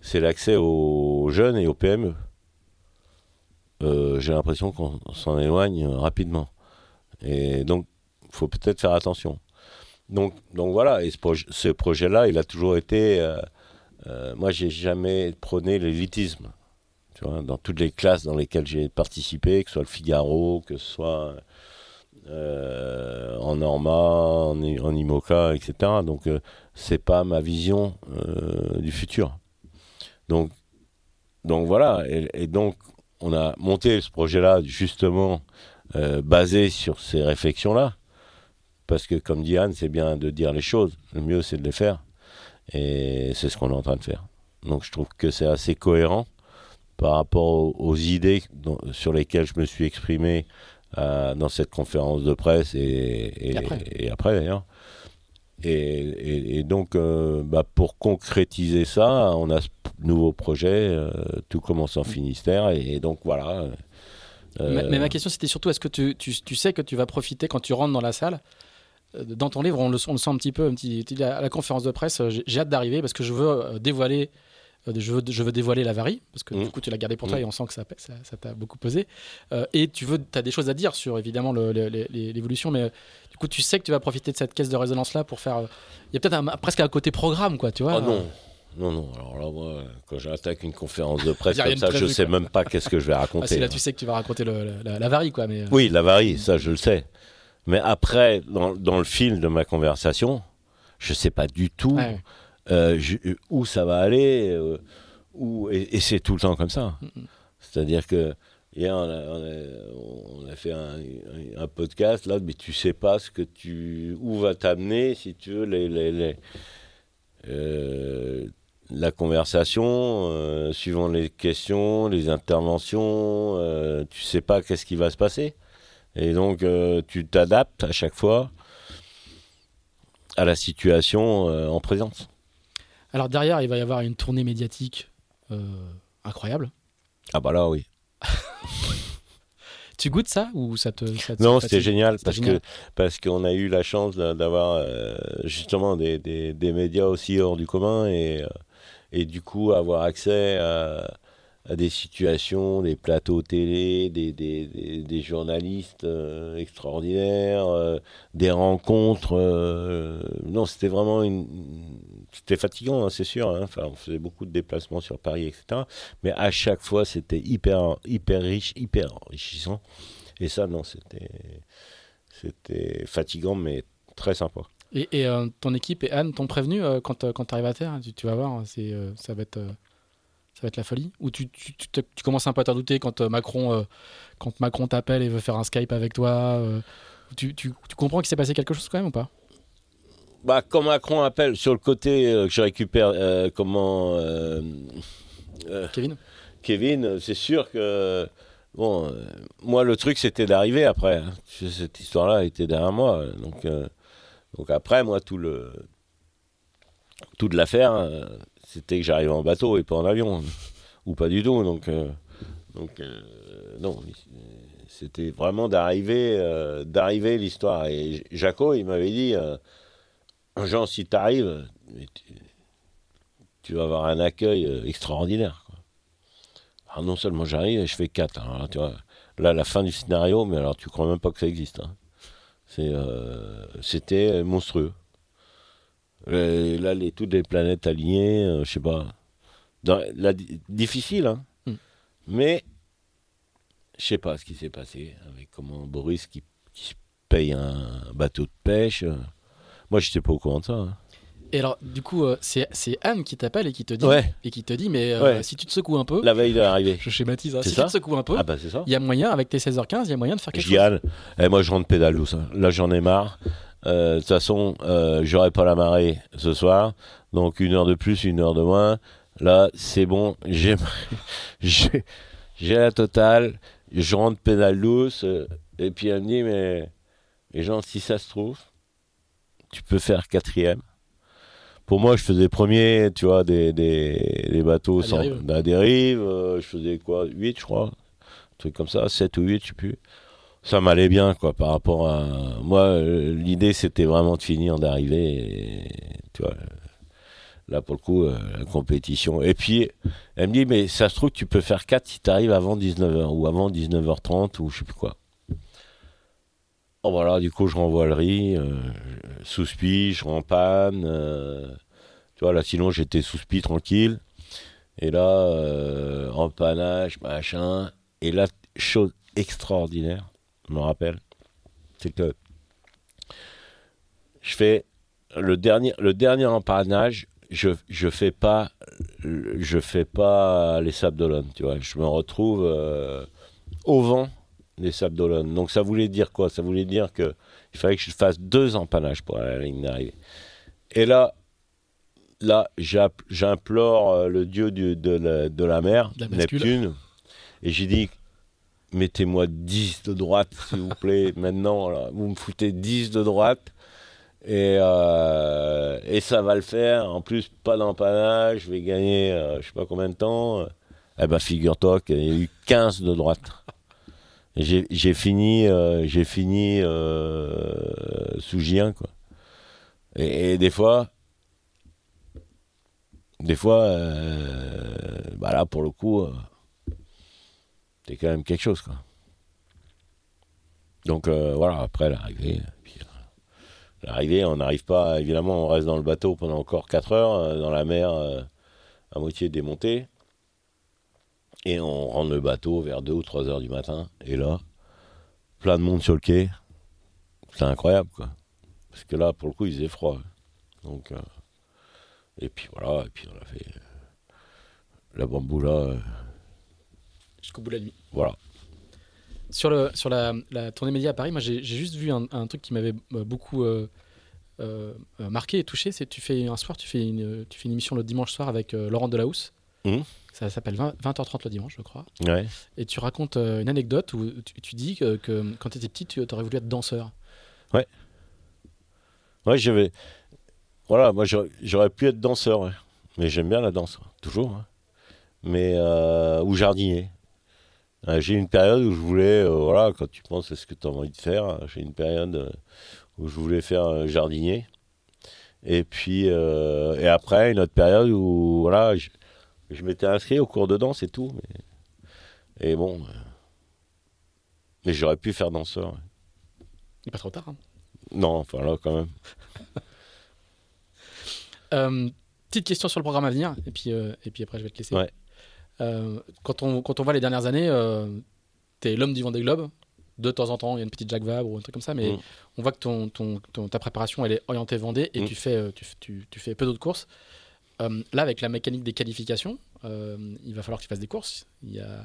c'est l'accès aux jeunes et aux PME. Euh, J'ai l'impression qu'on s'en éloigne rapidement. Et donc, il faut peut-être faire attention. Donc, donc voilà, et ce, ce projet-là, il a toujours été... Euh, euh, moi, j'ai jamais prôné l'élitisme. Dans toutes les classes dans lesquelles j'ai participé, que ce soit le Figaro, que ce soit euh, en Norma, en, en, IMOCA, etc. Donc, euh, c'est pas ma vision euh, du futur. Donc, donc voilà, et, et, donc on a monté ce projet-là justement euh, basé sur ces réflexions-là, parce que comme dit Anne, c'est bien de dire les choses, le mieux c'est de les faire, et c'est ce qu'on est en train de faire. Donc je trouve que c'est assez cohérent par rapport aux, aux idées sur lesquelles je me suis exprimé euh, dans cette conférence de presse et, et, et après, et après d'ailleurs. Et, et, donc, euh, bah, pour concrétiser ça, on a ce nouveau projet, euh, tout commence en Finistère, et, donc voilà. Mais, mais, ma question, c'était surtout, est-ce que tu, tu, tu, sais que tu vas profiter quand tu rentres dans la salle Dans ton livre, on le, on le sent un petit peu, un petit, à la conférence de presse, j'ai hâte d'arriver parce que je veux dévoiler je veux, je veux dévoiler la varie, parce que mmh. du coup tu l'as gardé pour toi mmh. et on sent que ça t'a ça, ça beaucoup pesé. Euh, et tu veux, as des choses à dire sur évidemment l'évolution, mais euh, du coup tu sais que tu vas profiter de cette caisse de résonance là pour faire. Il y a peut-être presque un côté programme, quoi, tu vois. Oh non. Non, non, alors là, moi, quand j'attaque une conférence de presse comme ça, je sais quoi. même pas qu'est-ce que je vais raconter. Ah, si, là, tu sais que tu vas raconter le, la, la, varie, quoi. Mais... Oui, la varie, ça, je le sais. Mais après, dans, dans le fil de ma conversation, je sais pas du tout. Euh, je, où ça va aller, euh, où, et, et c'est tout le temps comme ça. C'est-à-dire que hier, on a, on a, on a fait un, un, podcast là, mais tu sais pas ce que tu, où va t'amener, si tu veux, les, les, les euh, la conversation, euh, suivant les questions, les interventions, euh, tu sais pas qu'est-ce qui va se passer. Et donc, euh, tu t'adaptes à chaque fois à la situation euh, en présence. Alors derrière, il va y avoir une tournée médiatique euh, incroyable. Ah bah là, oui. tu goûtes ça ou ça te, ça te Non, c'était génial parce génial. que parce qu'on a eu la chance d'avoir euh, justement des, des, des, médias aussi hors du commun et euh, et du coup avoir accès à, à des situations, des plateaux télé, des, des, des, des journalistes euh, extraordinaires, euh, des rencontres. Euh, non, c'était vraiment une. C'était fatigant, hein, c'est sûr. Hein. On faisait beaucoup de déplacements sur Paris, etc. Mais à chaque fois, c'était hyper, hyper riche, hyper enrichissant. Et ça, non, c'était, c'était fatigant, mais très sympa. Et, euh, ton équipe et Anne t'ont prévenu euh, quand, quand tu arrives à terre tu, tu, vas voir, c'est, euh, ça va être ça va être la folie Ou tu, tu, tu, commences un peu à t'en douter quand Macron, euh, quand Macron t'appelle et veut faire un Skype avec toi euh, tu, comprends qu'il s'est passé quelque chose quand même ou pas? Bah, quand Macron appelle sur le côté euh, que je récupère, euh, comment Kevin Kevin, c'est sûr que bon, moi le truc c'était d'arriver après. Hein. Cette histoire-là était derrière moi, donc donc après moi tout le toute l'affaire c'était que j'arrive en bateau et pas en avion, ou pas du tout. Donc, euh, donc euh, non, c'était vraiment d'arriver, euh, d'arriver l'histoire. Et Jaco, il m'avait dit, euh, Jean, si tu arrives, tu, tu, vas avoir un accueil extraordinaire. Quoi. Alors non seulement j'arrive, je fais 4. Hein, tu vois, là, la fin du scénario, mais alors tu crois même pas que ça existe. Hein. C'était monstrueux. Euh, là, les, toutes les planètes alignées, euh, je sais pas. Dans, difficile, hein. Mm. Mais je sais pas ce qui s'est passé avec comment Boris qui, qui paye un bateau de pêche. Moi, je n'étais pas au courant de ça. Hein. Et alors, du coup, euh, c'est Anne qui t'appelle et qui te dit, ouais. et qui te dit, mais euh, ouais. si tu te secoues un peu, la veille de l'arrivée, je schématise, hein, si ça tu te secoues un peu, ah bah il y a moyen avec tes 16h15, il y a moyen de faire quelque je chose. Anne, eh, moi je rentre pédalo ça. Là, j'en ai marre. euh, de toute façon, j'aurai pas la marée ce soir, donc une heure de plus, une heure de moins. Là, c'est bon, j'ai j'ai la totale. Je rentre pédale douce, et puis elle me dit mais les gens, si ça se trouve, tu peux faire quatrième. Pour moi, je faisais premier, tu vois, des, des, des bateaux À sans, dérive. à dérive. euh, je faisais quoi 8, je crois. Un truc comme ça, 7 ou 8, je sais plus. Ça m'allait bien, quoi, par rapport à. Moi, euh, l'idée, c'était vraiment de finir, d'arriver. Tu vois, là, pour le coup, euh, la compétition. Et puis, elle me dit, mais ça se trouve, tu peux faire 4 si tu arrives avant 19h ou avant 19h30 ou je sais plus quoi. Oh, voilà, du coup, je renvoie le riz, euh, sous spi, je rends panne. euh, tu vois, là, sinon, j'étais sous spi tranquille. Et là, euh, empannage, machin. Et là, chose extraordinaire, je me rappelle, c'est que je fais le dernier, le dernier empannage, je, je fais pas, je fais pas les sables d'Olonne, tu vois. Je me retrouve euh, au vent des sables d'Olonne. Donc ça voulait dire quoi? Ça voulait dire que il fallait que je fasse deux empannages pour aller à la ligne d'arrivée. Et là, là, j'implore euh, le dieu du- de, la, de la mer, la. Neptune, et j'ai dit mettez-moi 10 de droite, s'il vous plaît, maintenant. là. vous me foutez 10 de droite. Et, euh, et ça va le faire. En plus, pas d'empannage. Je vais gagner, euh, je sais pas combien de temps. Eh ben, figure-toi qu'il y a eu 15 de droite. J'ai fini, euh, j'ai fini euh, sous J1, quoi. Et, des fois, des fois, euh, bah là, pour le coup, c'est quand même quelque chose, quoi. Donc voilà, après l'arrivée, l'arrivée, on n'arrive pas, évidemment, on reste dans le bateau pendant encore 4 heures, dans la mer, à moitié démontée. Et on rentre le bateau vers 2 ou 3 heures du matin. Et là, plein de monde sur le quai. C'est incroyable, quoi. Parce que là, pour le coup, il faisait froid. Donc, euh, et puis voilà, et puis on a fait euh, la bamboula, euh, Jusqu'au bout de la nuit. voilà. Sur, le, sur la, la tournée média à Paris, moi j'ai juste vu un, un truc qui m'avait beaucoup marqué et touché. C'est tu fais un soir, tu fais une, tu fais une émission le dimanche soir avec Laurent Delahousse. Mhm. Ça s'appelle 20, 20h30 le dimanche, je crois. Ouais. Et tu racontes euh, une anecdote où tu, tu dis que, que quand tu étais petit, tu aurais voulu être danseur. Ouais, j'avais. Voilà, moi j'aurais pu être danseur, ouais. mais j'aime bien la danse, toujours. hein. Mais euh, ou jardinier. Euh, j'ai eu une période où je voulais, euh, voilà, quand tu penses à ce que tu as envie de faire, euh, j'ai une période euh, où je voulais faire euh, jardinier. Et puis, euh, et après, une autre période où, voilà, je, je m'étais inscrit au cours de danse et tout. Mais, et bon. euh, mais j'aurais pu faire danseur. ouais. Il n'est pas trop tard. hein. Non, enfin là, quand même. Euh, petite question sur le programme à venir, et puis, euh, et puis après je vais te laisser. Ouais. Euh, quand, on, quand on voit les dernières années, tu es l'homme du Vendée Globe. De temps en temps, il y a une petite Jacques Vabre ou un truc comme ça, mais Mm. on voit que ton, ton, ton- ta préparation elle est orientée Vendée et Mm. tu, fais, tu, tu, tu fais peu d'autres courses. Euh, là, avec la mécanique des qualifications, euh, il va falloir que tu fasses des courses. Il, y a,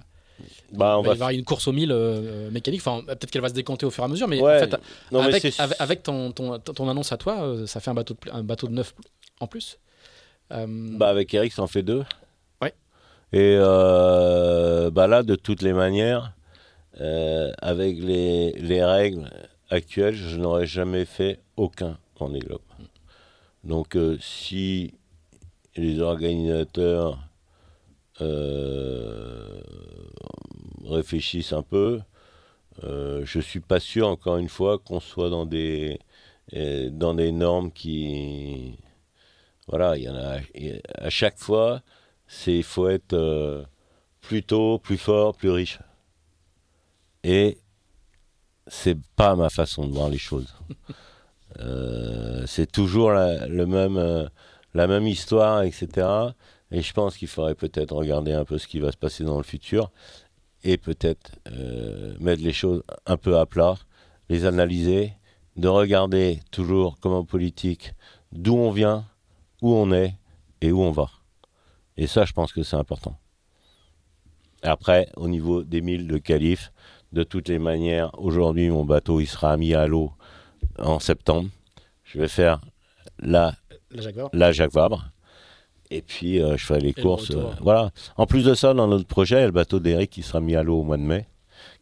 Bah, on il va y avoir une course au 1000 euh, mécanique. Enfin, peut-être qu'elle va se décanter au fur et à mesure, mais Ouais, en fait, non, avec, c'est- avec, avec ton, ton, ton annonce à toi, euh, ça fait un bateau de, un bateau de neuf en plus. Euh, Bah avec Eric, ça en fait deux. Ouais. Et euh, bah là, de toutes les manières, euh, avec les, les règles actuelles, je n'aurais jamais fait aucun Vendée Globe. Donc euh, si les organisateurs euh, réfléchissent un peu, euh, je suis pas sûr, encore une fois, qu'on soit dans des, euh, normes qui voilà, il y en a à chaque fois, il faut être plus tôt, plus fort, plus riche. Et c'est pas ma façon de voir les choses. C'est toujours le même, la même histoire, etc. Et je pense qu'il faudrait peut-être regarder un peu ce qui va se passer dans le futur et peut-être euh, mettre les choses un peu à plat, les analyser, de regarder toujours comme en politique d'où on vient, où on est et où on va. Et ça, je pense que c'est important. Après, au niveau des milles de qualif, de toutes les manières, aujourd'hui, mon bateau, il sera mis à l'eau en septembre. je vais faire la, La Jacques Vabre. la Jacques Vabre. Et puis, euh, je ferai les le courses. euh, voilà. En plus de ça, dans notre projet, il y a le bateau d'Eric qui sera mis à l'eau au mois de mai,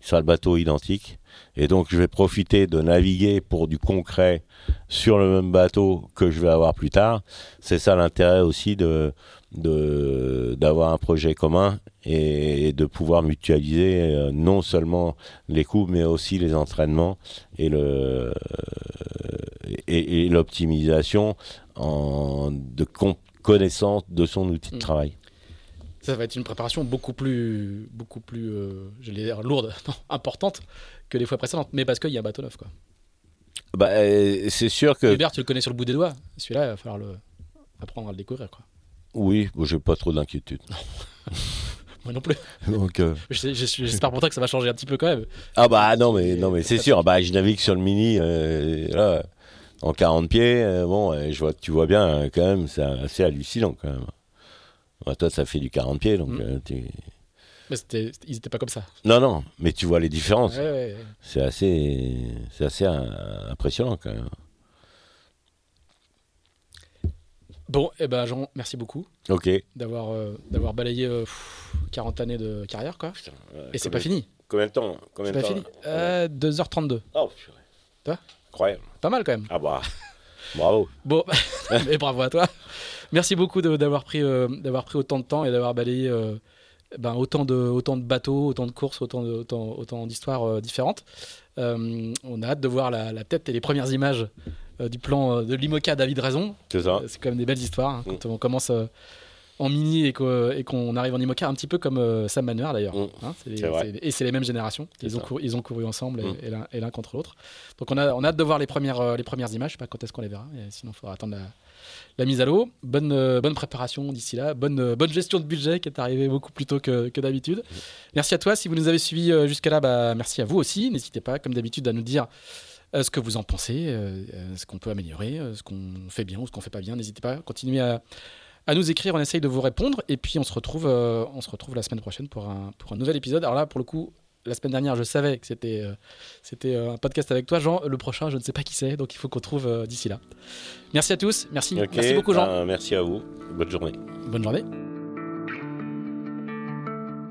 qui sera le bateau identique. Et donc, je vais profiter de naviguer pour du concret sur le même bateau que je vais avoir plus tard. C'est ça l'intérêt aussi de de- d'avoir un projet commun et, et de pouvoir mutualiser euh, non seulement les coûts, mais aussi les entraînements et le et, et l'optimisation en de con- connaissance de son outil de Mm. travail. Ça va être une préparation beaucoup plus, beaucoup plus, euh, j'allais dire lourde, non, importante que les fois précédentes. Mais parce qu'il y a un bateau neuf, quoi. Bah, euh, c'est sûr que Hubert, tu le connais sur le bout des doigts. Celui-là, il va falloir le apprendre à le découvrir, quoi. oui, bon, j'ai pas trop d'inquiétude. Moi non plus. Donc, euh, Je je J'espère pour toi que ça va changer un petit peu quand même. ah bah non mais non mais c'est sûr. Bah je navigue sur le mini euh, là, en 40 pieds. euh, bon, euh, je vois, tu vois bien euh, quand même, c'est assez hallucinant quand même. Ouais, toi, ça fait du 40 pieds, donc Mm. euh, tu- Mais c'était- ils étaient pas comme ça. non non, mais tu vois les différences. Ouais, ouais, ouais. C'est assez, c'est assez impressionnant quand même. Bon, eh ben Jean, merci beaucoup Ok. d'avoir d'avoir balayé euh, pff, 40 années de carrière, quoi. Et c'est pas fini. Combien de temps Combien C'est pas temps fini. Euh, 2h32. Oh, purée. Toi? Incroyable. Pas mal quand même. Ah bah, bravo. Bon, mais bravo à toi. Merci beaucoup d'avoir pris, euh, d'avoir pris autant de temps et d'avoir balayé euh, ben, autant, de, autant de bateaux, autant de courses, autant, de- autant, autant d'histoires euh, différentes. On a hâte de voir la, la tête et les premières images du plan de l'IMOCA David Raison. C'est ça. C'est quand même des belles histoires. hein, Mm. quand on commence en mini et qu'o- et qu'on arrive en IMOCA, un petit peu comme euh, Sam Manuel d'ailleurs. Mm. Hein, et c'est les mêmes générations. Ils ont, couru, ils ont couru ensemble et- Mm. et l'un- et l'un contre l'autre. Donc on a, on a hâte de voir les premières, euh, les premières images. Je sais pas quand est-ce qu'on les verra. sinon, il faudra attendre la, la mise à l'eau. Bonne, euh, bonne préparation d'ici là. Bonne, euh, bonne gestion de budget qui est arrivée beaucoup plus tôt que, que d'habitude. Merci à toi. Si vous nous avez suivis euh, jusqu'à là, bah, merci à vous aussi. N'hésitez pas, comme d'habitude, à nous dire ce que vous en pensez, ce qu'on peut améliorer, ce qu'on fait bien ou ce qu'on fait pas bien. N'hésitez pas, continuez à, à nous écrire. On essaye de vous répondre. Et puis, on se retrouve, euh, on se retrouve la semaine prochaine pour un, pour un nouvel épisode. Alors là, pour le coup, la semaine dernière, je savais que c'était euh, c'était euh, un podcast avec toi, Jean. Le prochain, je ne sais pas qui c'est, donc il faut qu'on trouve euh, d'ici là. Merci à tous. Merci. Merci beaucoup, Jean. ben, merci à vous. Bonne journée. Bonne journée.